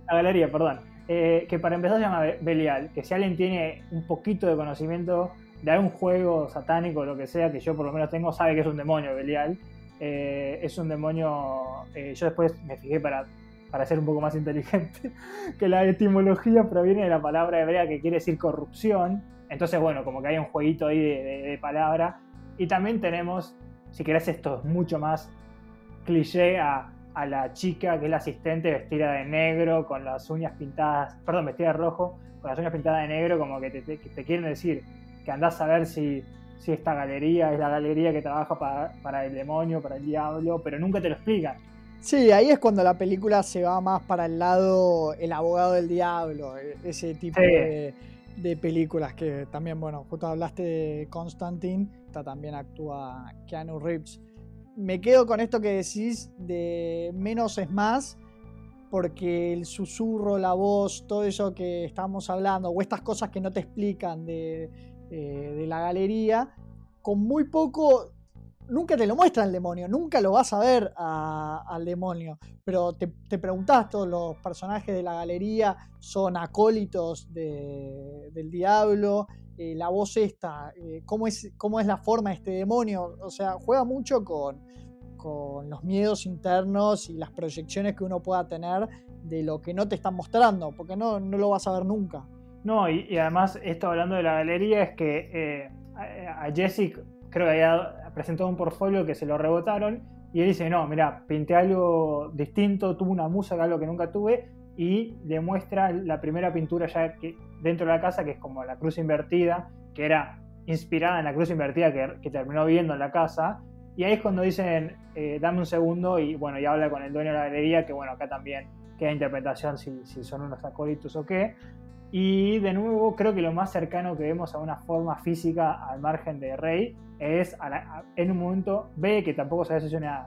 B: La galería, perdón eh, que para empezar se llama Belial, que si alguien tiene un poquito de conocimiento de algún juego satánico o lo que sea, que yo por lo menos tengo, sabe que es un demonio Belial. Eh, es un demonio, eh, yo después me fijé para, para ser un poco más inteligente, que la etimología proviene de la palabra hebrea que quiere decir corrupción. Entonces, bueno, como que hay un jueguito ahí de, de palabra. Y también tenemos, si querés, esto es mucho más cliché a a la chica que es la asistente vestida de negro, con las uñas pintadas, perdón, vestida de rojo, con las uñas pintadas de negro, como que te, quieren decir que andás a ver si, si, esta galería es la galería que trabaja para, el demonio, para el diablo, pero nunca te lo explican.
A: Sí, ahí es cuando la película se va más para el lado el abogado del diablo, e, ese tipo de, de, películas que también, bueno, justo hablaste de Constantine, también actúa Keanu Reeves. Me quedo con esto que decís de menos es más, porque el susurro, la voz, todo eso que estamos hablando, o estas cosas que no te explican de, eh, la galería, con muy poco, nunca te lo muestra el demonio, nunca lo vas a ver al demonio, pero te, te, preguntás, todos los personajes de la galería son acólitos del diablo, eh, la voz esta, eh, cómo, es, cómo es la forma de este demonio. O sea, juega mucho con, con los miedos internos y las proyecciones que uno pueda tener de lo que no te están mostrando, porque no, no lo vas a ver nunca.
B: No, y, además, esto hablando de la galería, es que eh, a, Jessic creo que había presentado un portfolio que se lo rebotaron y él dice, no, mira, pinté algo distinto, tuve una musa, algo que nunca tuve, y le muestra la primera pintura ya dentro de la casa, que es como la cruz invertida, que era inspirada en la cruz invertida que, terminó viendo en la casa. Y ahí es cuando dicen, eh, dame un segundo, y bueno, y habla con el dueño de la galería, que bueno, acá también queda interpretación si, si son unos acólitos o qué. Y de nuevo, creo que lo más cercano que vemos a una forma física al margen de Rey es en un momento ve que tampoco sabe si es una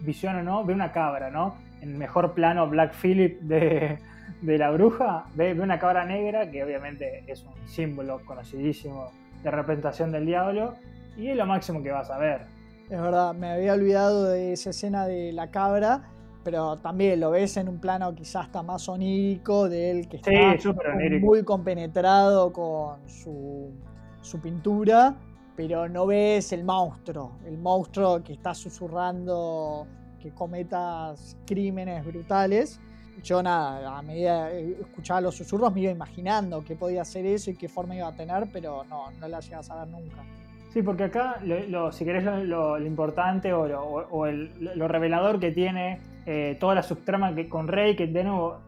B: visión o no, ve una cabra, ¿no? En mejor plano Black Phillip de, de la bruja, ve, una cabra negra, que obviamente es un símbolo conocidísimo de representación del diablo, y es lo máximo que vas a ver.
A: Es verdad, me había olvidado de esa escena de la cabra, pero también lo ves en un plano quizás hasta más onírico, de él que está muy compenetrado con su, su pintura, pero no ves el monstruo, el monstruo que está susurrando que cometas crímenes brutales yo nada, a medida que escuchaba los susurros me iba imaginando qué podía ser eso y qué forma iba a tener, pero no, no la llegas a ver nunca.
B: Sí, porque acá, lo, si querés, lo, importante o, lo, lo, revelador que tiene eh, toda la subtrama que, con Rey, que de nuevo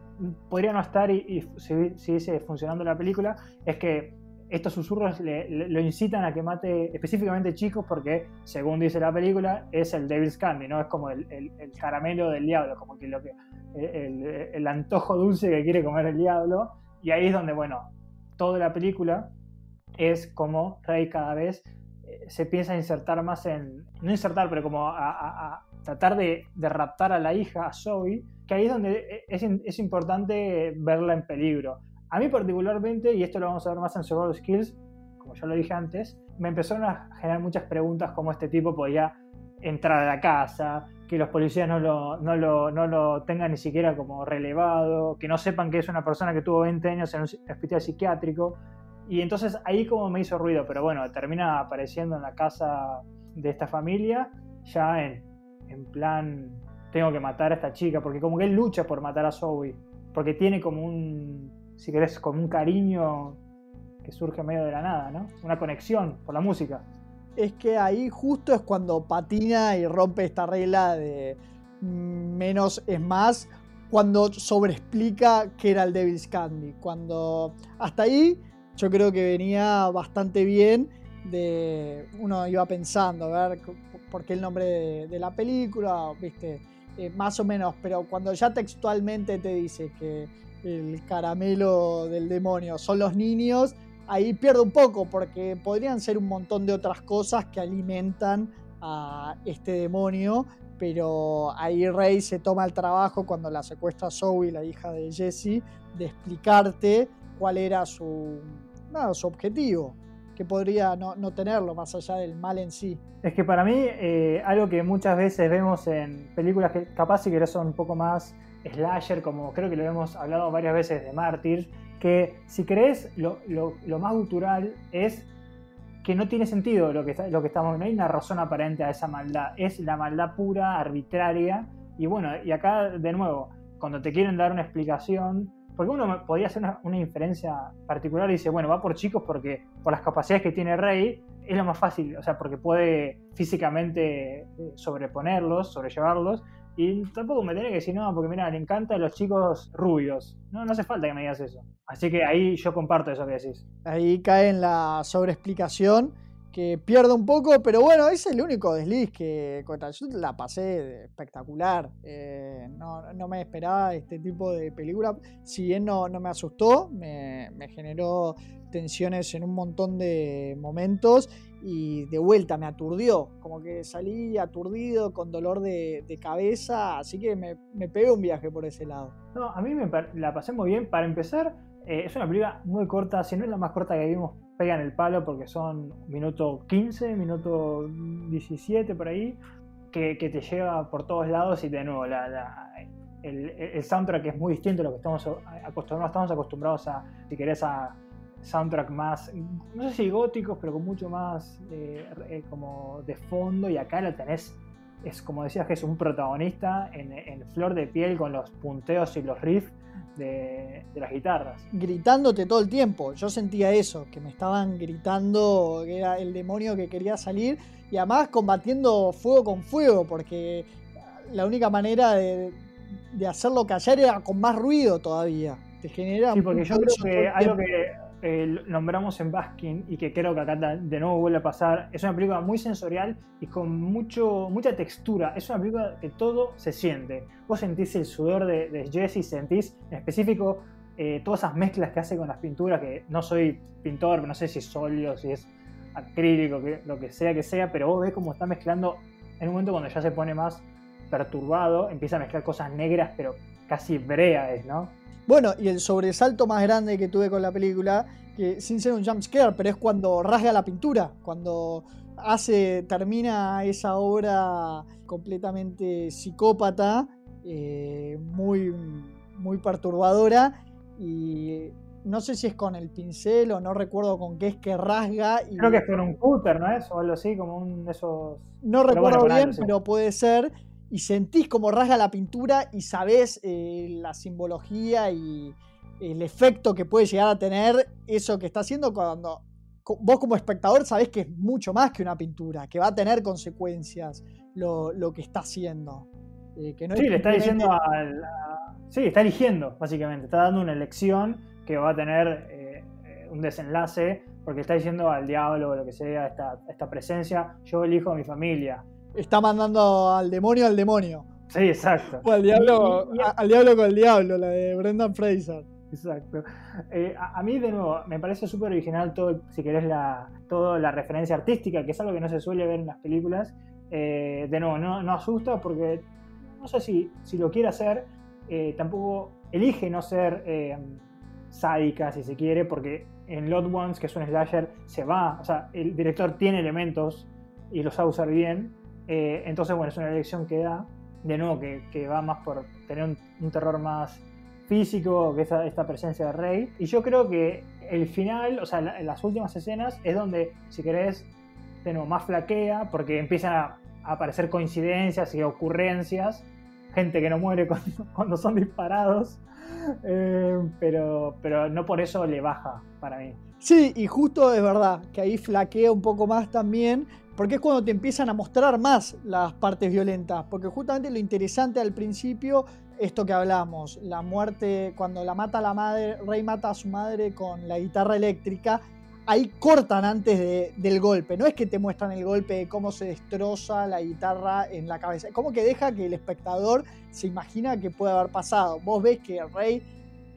B: podría no estar y, si siguiese funcionando la película, es que estos susurros lo incitan a que mate específicamente chicos porque, según dice la película, es el Devil's Candy, ¿no? Es como el, el caramelo del diablo, como que lo que el, antojo dulce que quiere comer el diablo. Y ahí es donde, bueno, toda la película es como Rey cada vez se piensa insertar más en, no insertar, pero como a, tratar de, raptar a la hija, a Zoe, que ahí es donde es, es, importante verla en peligro. A mí particularmente, y esto lo vamos a ver más en Survival Skills, como ya lo dije antes, me empezaron a generar muchas preguntas como este tipo podía entrar a la casa, que los policías no lo, no, lo, no lo, tengan ni siquiera como relevado, que no sepan que es una persona que tuvo 20 años en un hospital psiquiátrico. Y entonces ahí como me hizo ruido, pero bueno, termina apareciendo en la casa de esta familia, ya en, en plan, tengo que matar a esta chica, porque como que él lucha por matar a Zoe, porque tiene como un, si querés, como un cariño que surge medio de la nada, ¿no? Una conexión por la música.
A: Es que ahí justo es cuando patina y rompe esta regla de menos es más, cuando sobreexplica que era el Devil's Candy. Cuando hasta ahí yo creo que venía bastante bien. De, uno iba pensando, a ver por qué el nombre de, la película, viste, eh, más o menos, pero cuando ya textualmente te dice que el caramelo del demonio son los niños, ahí pierde un poco, porque podrían ser un montón de otras cosas que alimentan a este demonio, pero ahí Rey se toma el trabajo cuando la secuestra Zoe, la hija de Jesse, de explicarte cuál era su, su objetivo, que podría no, tenerlo más allá del mal en sí.
B: Es que para mí, eh, algo que muchas veces vemos en películas que capaz si querés son un poco más slasher, como creo que lo hemos hablado varias veces de Mártir, que si crees lo, más gutural es que no tiene sentido lo que, lo que estamos no hay una razón aparente a esa maldad, es la maldad pura, arbitraria, y bueno, y acá de nuevo, cuando te quieren dar una explicación, porque uno podría hacer una, inferencia particular y dice, bueno, va por chicos porque por las capacidades que tiene Rey, es lo más fácil, o sea, porque puede físicamente eh, sobreponerlos, sobrellevarlos, y tampoco me tiene que decir, no, porque mira, le encantan los chicos rubios. No, no hace falta que me digas eso. Así que ahí yo comparto eso que decís.
A: Ahí cae en la sobreexplicación que pierdo un poco, pero bueno, es el único desliz que contra yo la pasé espectacular. Eh, no, me esperaba este tipo de película. Si bien no, no me asustó, me, generó tensiones en un montón de momentos y de vuelta me aturdió. Como que salí aturdido, con dolor de, cabeza, así que me, me pegué un viaje por ese lado.
B: No, a mí me la pasé muy bien. Para empezar, eh, es una película muy corta, si no es la más corta que vimos, pega en el palo porque son minuto 15, minuto 17 por ahí, que, te lleva por todos lados y de nuevo el, soundtrack es muy distinto a lo que estamos acostumbrados, estamos acostumbrados a, si querés, a soundtrack más, no sé si góticos, pero con mucho más eh, eh, como de fondo y acá la tenés, es como decías que es un protagonista en, en flor de piel con los punteos y los riffs de, las guitarras.
A: Gritándote todo el tiempo. Yo sentía eso, que me estaban gritando que era el demonio que quería salir y además combatiendo fuego con fuego, porque la única manera de, hacerlo callar era con más ruido todavía. Te genera.
B: Sí, porque yo creo que algo que eh, nombramos en Baskin y que creo que acá de nuevo vuelve a pasar, es una película muy sensorial y con mucho, mucha textura. Es una película que todo se siente. Vos sentís el sudor de, de Jesse, sentís en específico eh, todas esas mezclas que hace con las pinturas, que no soy pintor, no sé si es óleo, si es acrílico, que, lo que sea que sea, pero vos ves cómo está mezclando en un momento cuando ya se pone más perturbado, empieza a mezclar cosas negras, pero casi breas, ¿no?
A: Bueno, y el sobresalto más grande que tuve con la película, que sin ser un jump scare, pero es cuando rasga la pintura, cuando hace, termina esa obra completamente psicópata, eh, muy, muy perturbadora, y no sé si es con el pincel o no recuerdo con qué es que rasga. Y...
B: Creo que es con un cúter, ¿no es? O algo así, como un de esos...
A: No recuerdo bien, pero puede ser y sentís como rasga la pintura y sabés eh, la simbología y el efecto que puede llegar a tener eso que está haciendo cuando vos como espectador sabés que es mucho más que una pintura, que va a tener consecuencias lo, que está haciendo.
B: Eh, que no sí, le está diciendo Sí, está eligiendo, básicamente. Está dando una elección que va a tener eh, un desenlace, porque está diciendo al diablo o lo que sea, esta, esta presencia, yo elijo a mi familia
A: está mandando al demonio al demonio.
B: Sí, exacto.
A: O al diablo, al diablo con el diablo, la de Brendan Fraser.
B: Exacto. Eh, a, mí, de nuevo, me parece súper original todo, si querés, la, toda la referencia artística, que es algo que no se suele ver en las películas. Eh, de nuevo, no, no, asusta porque no sé si, si lo quiere hacer, eh, tampoco elige no ser sádica, si se quiere, porque en Lot Ones, que es un slasher, se va, o sea, el director tiene elementos y los a usar bien, eh, entonces, bueno, es una elección que da, de nuevo, que, va más por tener un, terror más físico, que esta, presencia de Rey. Y yo creo que el final, o sea, las últimas escenas, es donde, si querés, de nuevo, más flaquea, porque empiezan a, aparecer coincidencias y ocurrencias, gente que no muere cuando, son disparados, eh, pero, pero no por eso le baja para mí.
A: Sí, y justo es verdad que ahí flaquea un poco más también, porque es cuando te empiezan a mostrar más las partes violentas, porque justamente lo interesante al principio, esto que hablamos, la muerte, cuando la mata la madre, Rey mata a su madre con la guitarra eléctrica, ahí cortan antes del golpe, no es que te muestran el golpe de cómo se destroza la guitarra en la cabeza, como que deja que el espectador se imagina que puede haber pasado, vos ves que Rey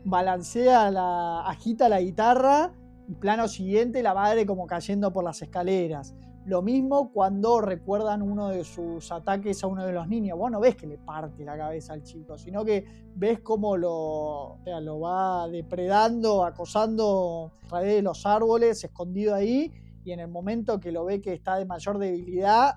A: balancea la, agita la guitarra, plano siguiente, la madre como cayendo por las escaleras. Lo mismo cuando recuerdan uno de sus ataques a uno de los niños. Vos no ves que le parte la cabeza al chico, sino que ves cómo lo, lo va depredando, acosando a través de los árboles, escondido ahí, y en el momento que lo ve que está de mayor debilidad,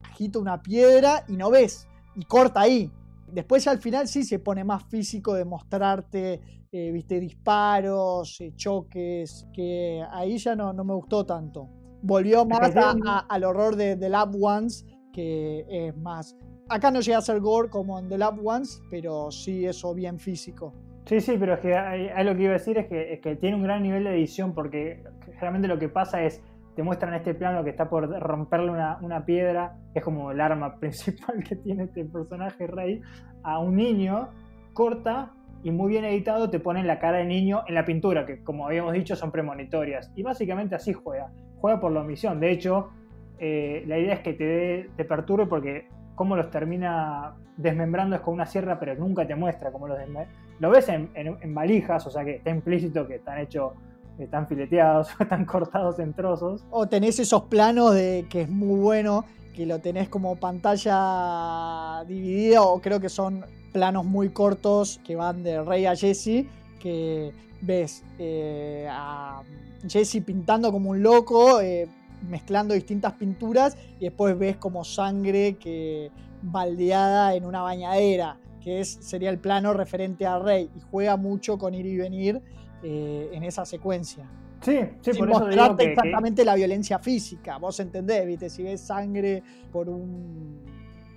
A: agita una piedra y no ves, y corta ahí. Después al final sí se pone más físico de mostrarte eh, viste, disparos, eh, choques, que ahí ya no, no me gustó tanto. Volvió más al horror de The Lab Ones, que es más... Acá no llega a ser gore como en The Lab Ones, pero sí eso bien físico.
B: Sí, sí, pero es que hay, lo que iba a decir es que, es que tiene un gran nivel de edición porque generalmente lo que pasa es te muestran este plano que está por romperle una, una, piedra, que es como el arma principal que tiene este personaje Rey, a un niño, corta y muy bien editado te ponen la cara de niño en la pintura, que como habíamos dicho son premonitorias. Y básicamente así juega. Juega por la omisión. De hecho, eh, la idea es que te, te perturbe porque cómo los termina desmembrando es con una sierra, pero nunca te muestra cómo los desmembra. Lo ves en, en, valijas, o sea que está implícito que están hechos, están fileteados, están cortados en trozos.
A: O tenés esos planos de que es muy bueno, que lo tenés como pantalla dividida, o creo que son planos muy cortos que van de Rey a Jesse, que ves eh, a Jesse pintando como un loco, eh, mezclando distintas pinturas, y después ves como sangre que baldeada en una bañadera, que es, sería el plano referente a Rey, y juega mucho con ir y venir eh, en esa secuencia.
B: Sí, sí, por eso digo que,
A: exactamente la violencia física. Vos entendés, ¿viste? Si ves sangre por un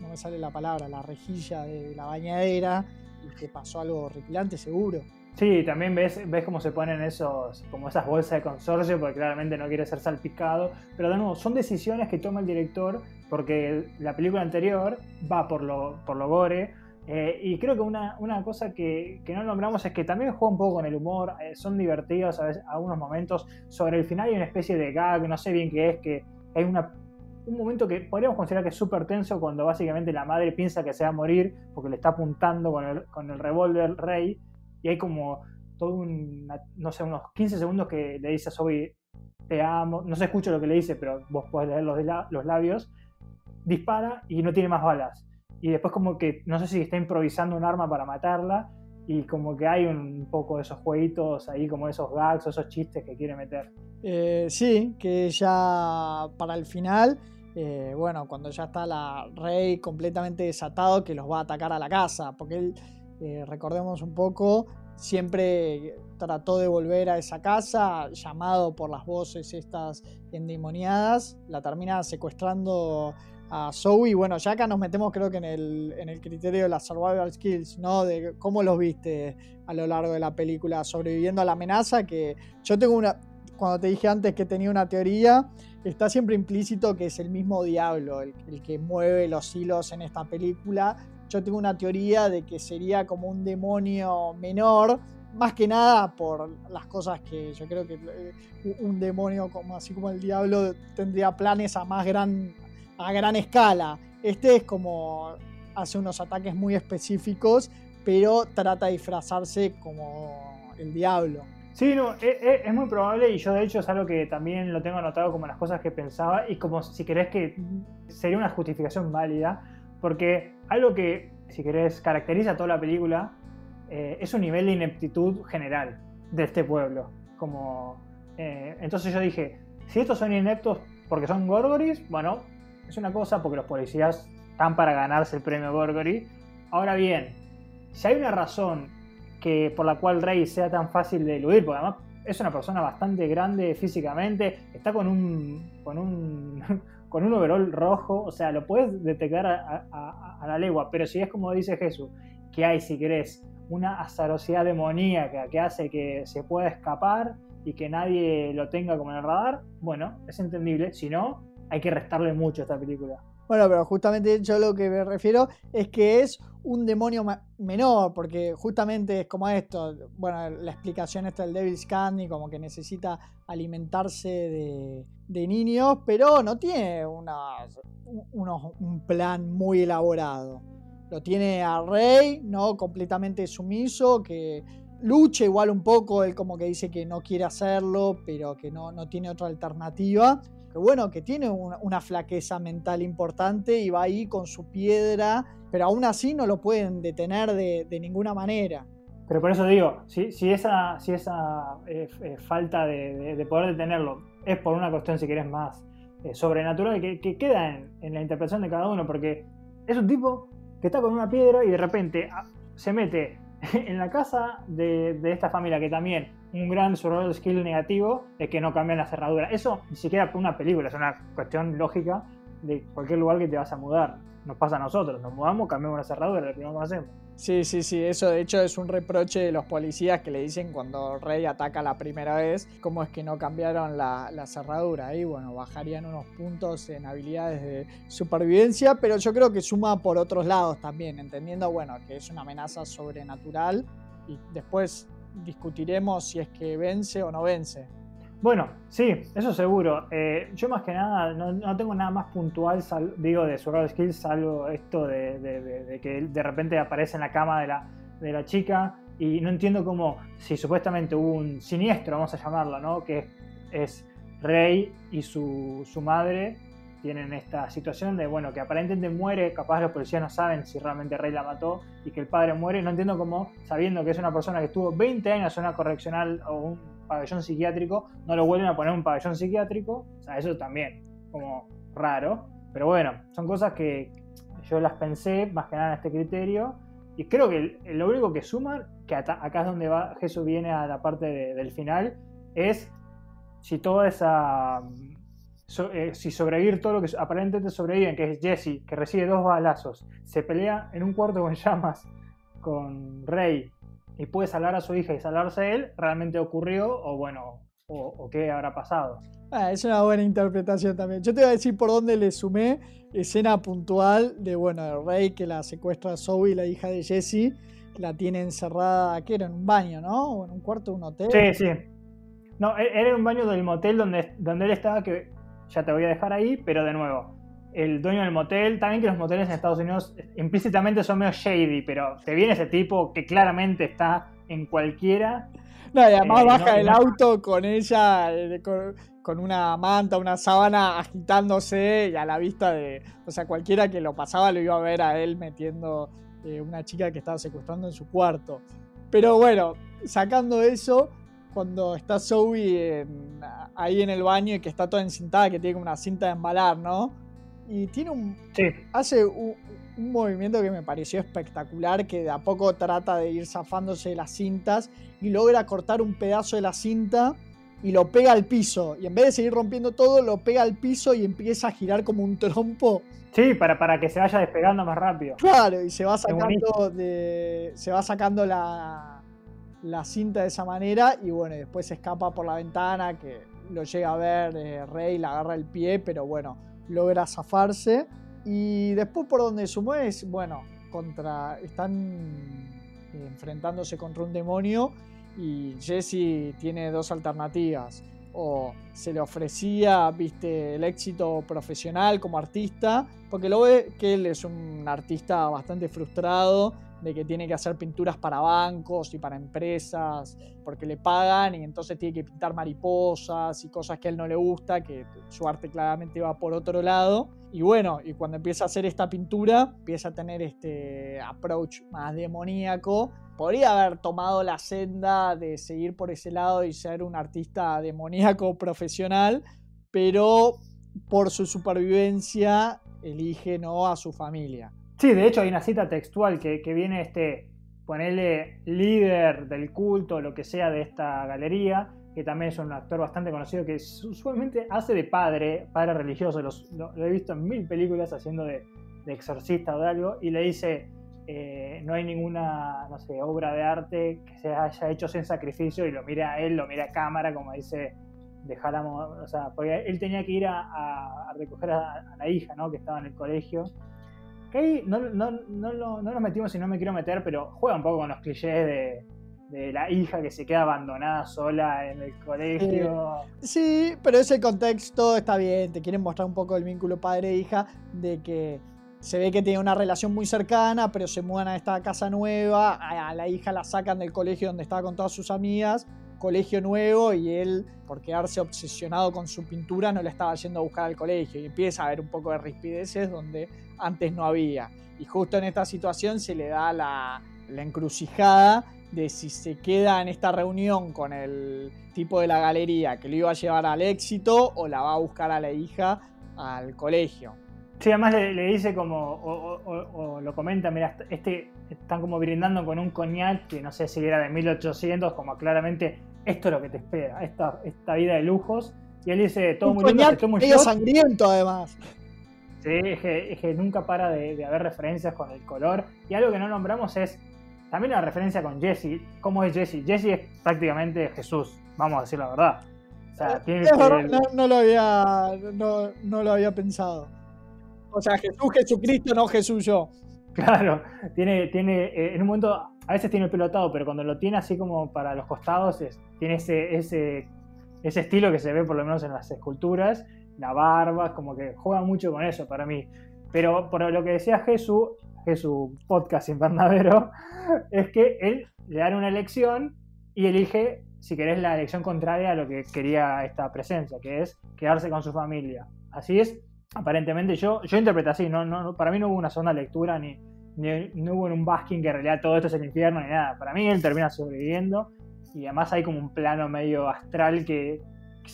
A: me sale la palabra, la rejilla de la bañadera y que pasó algo horripilante seguro.
B: Sí, también ves, ves cómo se ponen esos, como esas bolsas de consorcio, porque claramente no quiere ser salpicado. Pero de nuevo, son decisiones que toma el director, porque la película anterior va por lo, por lo gore. Eh, y creo que una, una cosa que, que, no nombramos es que también juega un poco con el humor, eh, son divertidos a veces, algunos momentos. Sobre el final hay una especie de gag, no sé bien qué es, que hay una un momento que podríamos considerar que es súper tenso cuando básicamente la madre piensa que se va a morir porque le está apuntando con el, con el revólver rey y hay como todo un, no sé, unos 15 segundos que le dice a Zoe, te amo, no se escucha lo que le dice, pero vos podés leer los, los labios, dispara y no tiene más balas. Y después como que, no sé si está improvisando un arma para matarla y como que hay un poco de esos jueguitos ahí, como esos gags o esos chistes que quiere meter.
A: Eh, sí, que ya para el final eh, bueno, cuando ya está la rey completamente desatado que los va a atacar a la casa, porque él, eh, recordemos un poco, siempre trató de volver a esa casa, llamado por las voces estas endemoniadas, la termina secuestrando a Zoe. Bueno, ya acá nos metemos creo que en el, en el criterio de las survival skills, ¿no? De cómo los viste a lo largo de la película, sobreviviendo a la amenaza, que yo tengo una, cuando te dije antes que tenía una teoría, está siempre implícito que es el mismo diablo el, que mueve los hilos en esta película. Yo tengo una teoría de que sería como un demonio menor, más que nada por las cosas que yo creo que eh, un demonio como así como el diablo tendría planes a más gran a gran escala. Este es como hace unos ataques muy específicos, pero trata de disfrazarse como el diablo.
B: Sí, no, es, e, es, muy probable y yo de hecho es algo que también lo tengo anotado como las cosas que pensaba y como si querés que sería una justificación válida, porque algo que, si querés, caracteriza toda la película eh, es un nivel de ineptitud general de este pueblo. Como, eh, entonces yo dije, si estos son ineptos porque son Gorgoris, bueno, es una cosa porque los policías están para ganarse el premio Gorgory. Ahora bien, si hay una razón que por la cual Rey sea tan fácil de eludir, porque además es una persona bastante grande físicamente, está con un, con un, con un overall rojo, o sea, lo puedes detectar a, la legua, pero si es como dice Jesús, que hay, si querés, una azarosidad demoníaca que hace que se pueda escapar y que nadie lo tenga como en el radar, bueno, es entendible, si no, hay que restarle mucho a esta película.
A: Bueno, pero justamente yo lo que me refiero es que es un demonio menor, porque justamente es como esto, bueno, la explicación está del Devil's Candy, como que necesita alimentarse de, niños, pero no tiene un plan muy elaborado. Lo tiene a Rey, ¿no? Completamente sumiso, que lucha igual un poco, él como que dice que no quiere hacerlo, pero que no, no tiene otra alternativa que bueno, que tiene una, flaqueza mental importante y va ahí con su piedra, pero aún así no lo pueden detener de, ninguna manera.
B: Pero por eso digo, si, si esa, si esa eh, eh, falta de, poder detenerlo es por una cuestión, si querés, más eh, sobrenatural, que, queda en, la interpretación de cada uno, porque es un tipo que está con una piedra y de repente ah, se mete en la casa de, de esta familia que también un gran survival skill negativo es que no cambian la cerradura. Eso ni siquiera por una película, es una cuestión lógica de cualquier lugar que te vas a mudar. Nos pasa a nosotros, nos mudamos, cambiamos la cerradura, lo primero que hacemos.
A: Sí, sí, sí, eso de hecho es un reproche de los policías que le dicen cuando Rey ataca la primera vez, cómo es que no cambiaron la, la cerradura. Y bueno, bajarían unos puntos en habilidades de supervivencia, pero yo creo que suma por otros lados también, entendiendo, bueno, que es una amenaza sobrenatural y después discutiremos si es que vence o no vence.
B: Bueno, sí, eso seguro. Eh, yo más que nada no, tengo nada más puntual, digo, de Survival Skills, salvo esto de, que de repente aparece en la cama de la, de la chica y no entiendo cómo, si supuestamente hubo un siniestro, vamos a llamarlo, ¿no? Que es Rey y su, su madre tienen esta situación de, bueno, que aparentemente muere, capaz los policías no saben si realmente Rey la mató y que el padre muere, no entiendo cómo, sabiendo que es una persona que estuvo 20 años en una correccional o un pabellón psiquiátrico, no lo vuelven a poner un pabellón psiquiátrico, o sea, eso también, como raro, pero bueno, son cosas que yo las pensé más que nada en este criterio y creo que lo único que suma, que acá es donde va, Jesús viene a la parte del final, es si toda esa eh, si sobrevivir todo lo que aparentemente sobreviven, que es Jesse, que recibe dos balazos, se pelea en un cuarto con llamas con Rey y puede salvar a su hija y salvarse a él, realmente ocurrió o bueno, o, qué habrá pasado.
A: Ah, es una buena interpretación también. Yo te voy a decir por dónde le sumé escena puntual de, bueno, de Rey que la secuestra a Zoe, la hija de Jesse, la tiene encerrada, que era en un baño, ¿no? O en un cuarto de un hotel.
B: Sí, sí. No, e-, era en un baño del motel donde, donde él estaba, que ya te voy a dejar ahí, pero de nuevo, el dueño del motel, también que los moteles en Estados Unidos implícitamente son medio shady, pero te viene ese tipo que claramente está en cualquiera.
A: No, y además eh, baja el auto con ella, eh, con, una manta, una sábana agitándose y a la vista de. O sea, cualquiera que lo pasaba lo iba a ver a él metiendo eh, una chica que estaba secuestrando en su cuarto. Pero bueno, sacando eso, cuando está Zoe ahí en el baño y que está toda encintada, que tiene como una cinta de embalar, ¿no? Y tiene un. Hace un, movimiento que me pareció espectacular, que de a poco trata de ir zafándose de las cintas y logra cortar un pedazo de la cinta y lo pega al piso. Y en vez de seguir rompiendo todo, lo pega al piso y empieza a girar como un trompo.
B: Sí, para, para que se vaya despegando más rápido.
A: Claro, y se va sacando de. Se va sacando la la cinta de esa manera y bueno, después se escapa por la ventana que lo llega a ver eh, Rey, le agarra el pie, pero bueno, logra zafarse. Y después por donde sumó es, bueno, contra, están enfrentándose contra un demonio y Jesse tiene dos alternativas. O se le ofrecía, viste, el éxito profesional como artista, porque lo ve que él es un artista bastante frustrado, de que tiene que hacer pinturas para bancos y para empresas porque le pagan y entonces tiene que pintar mariposas y cosas que a él no le gusta, que su arte claramente va por otro lado. Y bueno, y cuando empieza a hacer esta pintura, empieza a tener este approach más demoníaco. Podría haber tomado la senda de seguir por ese lado y ser un artista demoníaco profesional, pero por su supervivencia elige no a su familia.
B: Sí, de hecho hay una cita textual que, viene este, ponerle líder del culto, lo que sea de esta galería, que también es un actor bastante conocido, que usualmente hace de padre, padre religioso, lo, he visto en mil películas haciendo de, exorcista o de algo, y le dice, eh, no hay ninguna, no sé, obra de arte que se haya hecho sin sacrificio, y lo mira a él, lo mira a cámara, como dice, dejáramos, o sea, porque él tenía que ir a, recoger a, la hija, ¿no? Que estaba en el colegio. Que no, no, no, no, nos metimos y no me quiero meter, pero juega un poco con los clichés de, de la hija que se queda abandonada sola en el colegio.
A: Sí, pero ese contexto está bien, te quieren mostrar un poco el vínculo padre-hija, de que se ve que tiene una relación muy cercana, pero se mudan a esta casa nueva, a la hija la sacan del colegio donde estaba con todas sus amigas, colegio nuevo y él, por quedarse obsesionado con su pintura, no le estaba yendo a buscar al colegio y empieza a haber un poco de rispideces donde antes no había. Y justo en esta situación se le da la, la encrucijada de si se queda en esta reunión con el tipo de la galería que lo iba a llevar al éxito o la va a buscar a la hija al colegio.
B: Sí, además le, dice como, o, lo comenta, mira, este están como brindando con un coñac que no sé si era de 1800, como claramente esto es lo que te espera, esta, esta vida de lujos. Y él dice, todo muy
A: lindo, todo muy sangriento además.
B: Sí, es que, nunca para de, de, haber referencias con el color. Y algo que no nombramos es también la referencia con Jesse. ¿Cómo es Jesse? Jesse es prácticamente Jesús, vamos a decir la verdad.
A: O sea, tiene no, lo había, no, lo había pensado. O sea, Jesús, Jesucristo, no Jesús yo.
B: Claro, tiene, tiene eh, en un momento, a veces tiene el pelotado, pero cuando lo tiene así como para los costados, tiene ese, ese, ese estilo que se ve por lo menos en las esculturas, la barba, como que juega mucho con eso para mí. Pero por lo que decía Jesús, su podcast invernadero, es que él le dan una elección y elige, si querés, la elección contraria a lo que quería esta presencia, que es quedarse con su familia. Así es, aparentemente yo, yo interpreto así, no, no, para mí no hubo una segunda lectura ni, ni, no hubo un basking que en realidad todo esto es el infierno ni nada. Para mí él termina sobreviviendo y además hay como un plano medio astral que,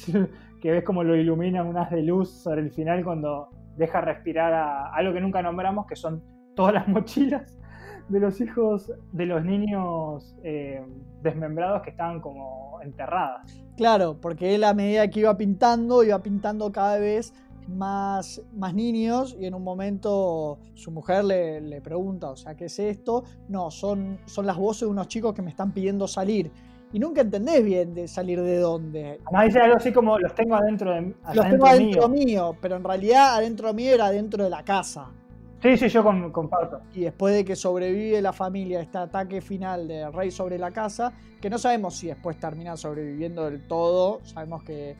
B: que ves como lo ilumina unas de luz sobre el final cuando deja respirar a algo que nunca nombramos, que son todas las mochilas de los hijos de los niños eh, desmembrados que estaban como enterradas.
A: Claro, porque él a medida que iba pintando, iba pintando cada vez más, más niños y en un momento su mujer le, le, pregunta, o sea, ¿qué es esto? No, son, son las voces de unos chicos que me están pidiendo salir. Y nunca entendés bien de salir de dónde.
B: Además dice algo así como los tengo adentro de
A: Los tengo adentro mío, pero en realidad adentro mío era dentro de la casa.
B: Sí, sí, yo comparto.
A: Y después de que sobrevive la familia este ataque final del rey sobre la casa, que no sabemos si después termina sobreviviendo del todo, sabemos que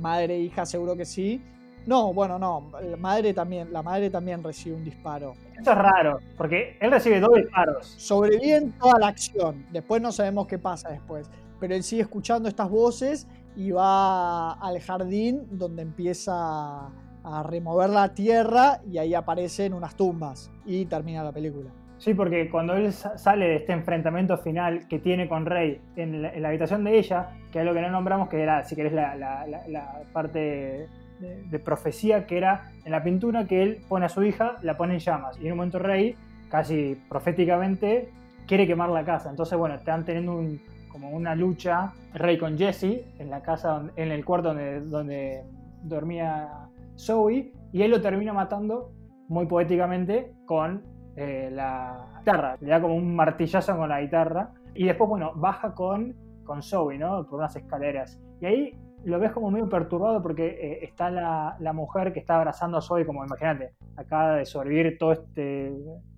A: madre e hija seguro que sí. No, bueno, no, la madre también, la madre también recibe un disparo.
B: Eso es raro, porque él recibe dos disparos.
A: Sobrevive toda la acción, después no sabemos qué pasa después, pero él sigue escuchando estas voces y va al jardín donde empieza a remover la tierra y ahí aparecen unas tumbas y termina la película.
B: Sí, porque cuando él sale de este enfrentamiento final que tiene con Rey en la, habitación de ella, que es lo que no nombramos, que era, si querés, la, parte de, profecía, que era en la pintura que él pone a su hija, la pone en llamas. Y en un momento Rey, casi proféticamente, quiere quemar la casa. Entonces, bueno, están teniendo como una lucha Rey con Jesse en la casa, en el cuarto donde, donde dormía Zoe y él lo termina matando muy poéticamente con eh, la guitarra. Le da como un martillazo con la guitarra y después, bueno, baja con, con Zoe, ¿no? Por unas escaleras. Y ahí lo ves como medio perturbado porque eh, está la, la, mujer que está abrazando a Zoe, como imagínate, acaba de sobrevivir todo este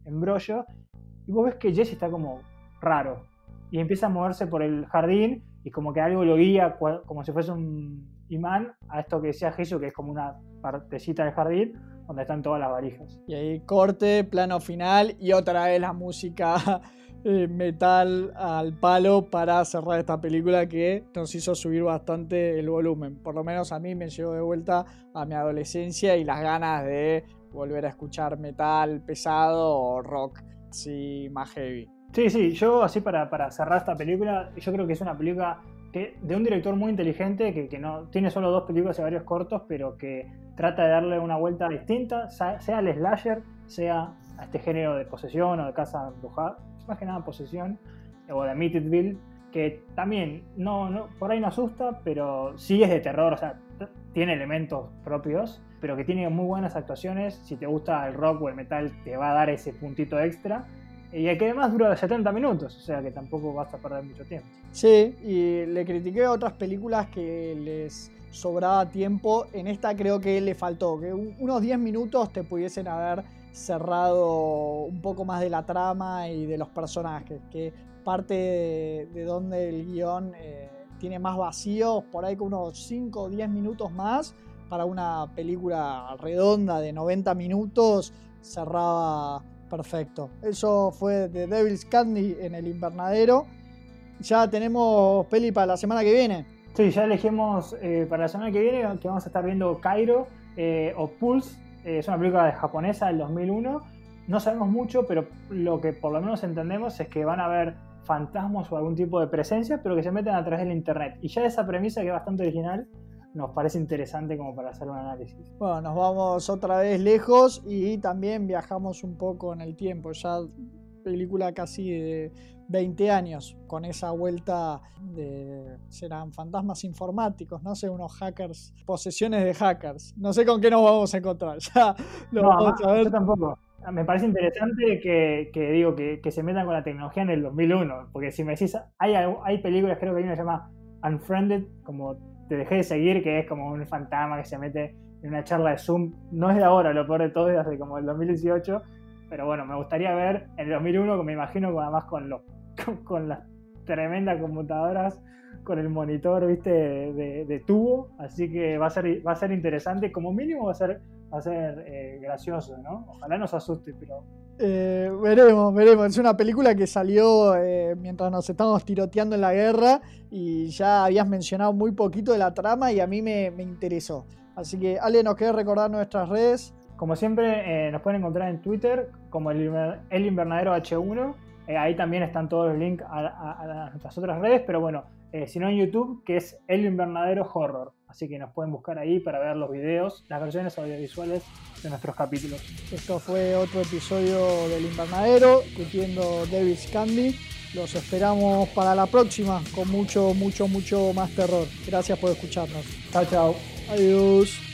B: embrollo. Y vos ves que Jesse está como raro. Y empieza a moverse por el jardín y como que algo lo guía como si fuese un imán a esto que decía Jesús, que es como una partecita del jardín donde están todas las varijas.
A: Y ahí corte, plano final y otra vez la música eh, metal al palo para cerrar esta película que nos hizo subir bastante el volumen. Por lo menos a mí me llevó de vuelta a mi adolescencia y las ganas de volver a escuchar metal pesado o rock así más heavy.
B: Sí, sí, yo así para, para cerrar esta película, yo creo que es una película de un director muy inteligente que, no tiene solo dos películas y varios cortos, pero que trata de darle una vuelta distinta, sea el slasher, sea a este género de posesión o de casa embrujada, más que nada posesión, o de Amityville, que también no, no, por ahí no asusta, pero sí es de terror, o sea, tiene elementos propios, pero que tiene muy buenas actuaciones. Si te gusta el rock o el metal, te va a dar ese puntito extra. Y que además dura 70 minutos, o sea que tampoco vas a perder mucho tiempo.
A: Sí, y le critiqué a otras películas que les sobraba tiempo. En esta creo que le faltó, que unos 10 minutos te pudiesen haber cerrado un poco más de la trama y de los personajes, que parte de, donde el guion eh, tiene más vacíos, por ahí con unos 5 o 10 minutos más, para una película redonda de 90 minutos, cerraba perfecto. Eso fue The Devil's Candy en el invernadero. Ya tenemos peli para la semana que viene.
B: Sí, ya elegimos eh, para la semana que viene que vamos a estar viendo Cairo eh, o Pulse. Eh, es una película japonesa del 2001. No sabemos mucho, pero lo que por lo menos entendemos es que van a haber fantasmas o algún tipo de presencia, pero que se meten a través del internet. Y ya esa premisa que es bastante original nos parece interesante como para hacer un análisis.
A: Bueno, nos vamos otra vez lejos y también viajamos un poco en el tiempo, ya película casi de 20 años, con esa vuelta de, serán fantasmas informáticos, no sé, unos hackers, posesiones de hackers, no sé con qué nos vamos a encontrar, ya
B: lo vamos a ver. Yo tampoco. Me parece interesante que, que digo que, que, se metan con la tecnología en el 2001, porque si me decís, hay, hay películas, creo que hay una que se llama Unfriended, como te dejé de seguir, que es como un fantasma que se mete en una charla de Zoom. No es de ahora, lo peor de todo es hace como el 2018. Pero bueno, me gustaría ver en el 2001, que me imagino además con, los, con, las tremendas computadoras, con el monitor, viste, de, tubo. Así que va a ser, va a ser interesante. Como mínimo va a ser, va a ser eh, gracioso, ¿no? Ojalá nos asuste, pero
A: eh, veremos, veremos. Es una película que salió eh, mientras nos estábamos tiroteando en la guerra y ya habías mencionado muy poquito de la trama y a mí me, interesó. Así que, Ale, ¿nos querés recordar nuestras redes?
B: Como siempre, nos pueden encontrar en Twitter como el, Invernadero H1. Ahí también están todos los links a, a nuestras otras redes, pero bueno, sino en YouTube, que es El Invernadero Horror. Así que nos pueden buscar ahí para ver los videos, las versiones audiovisuales de nuestros capítulos.
A: Esto fue otro episodio del Invernadero, discutiendo Davis Candy. Los esperamos para la próxima con mucho, mucho, mucho más terror. Gracias por escucharnos.
B: Chao, chao.
A: Adiós.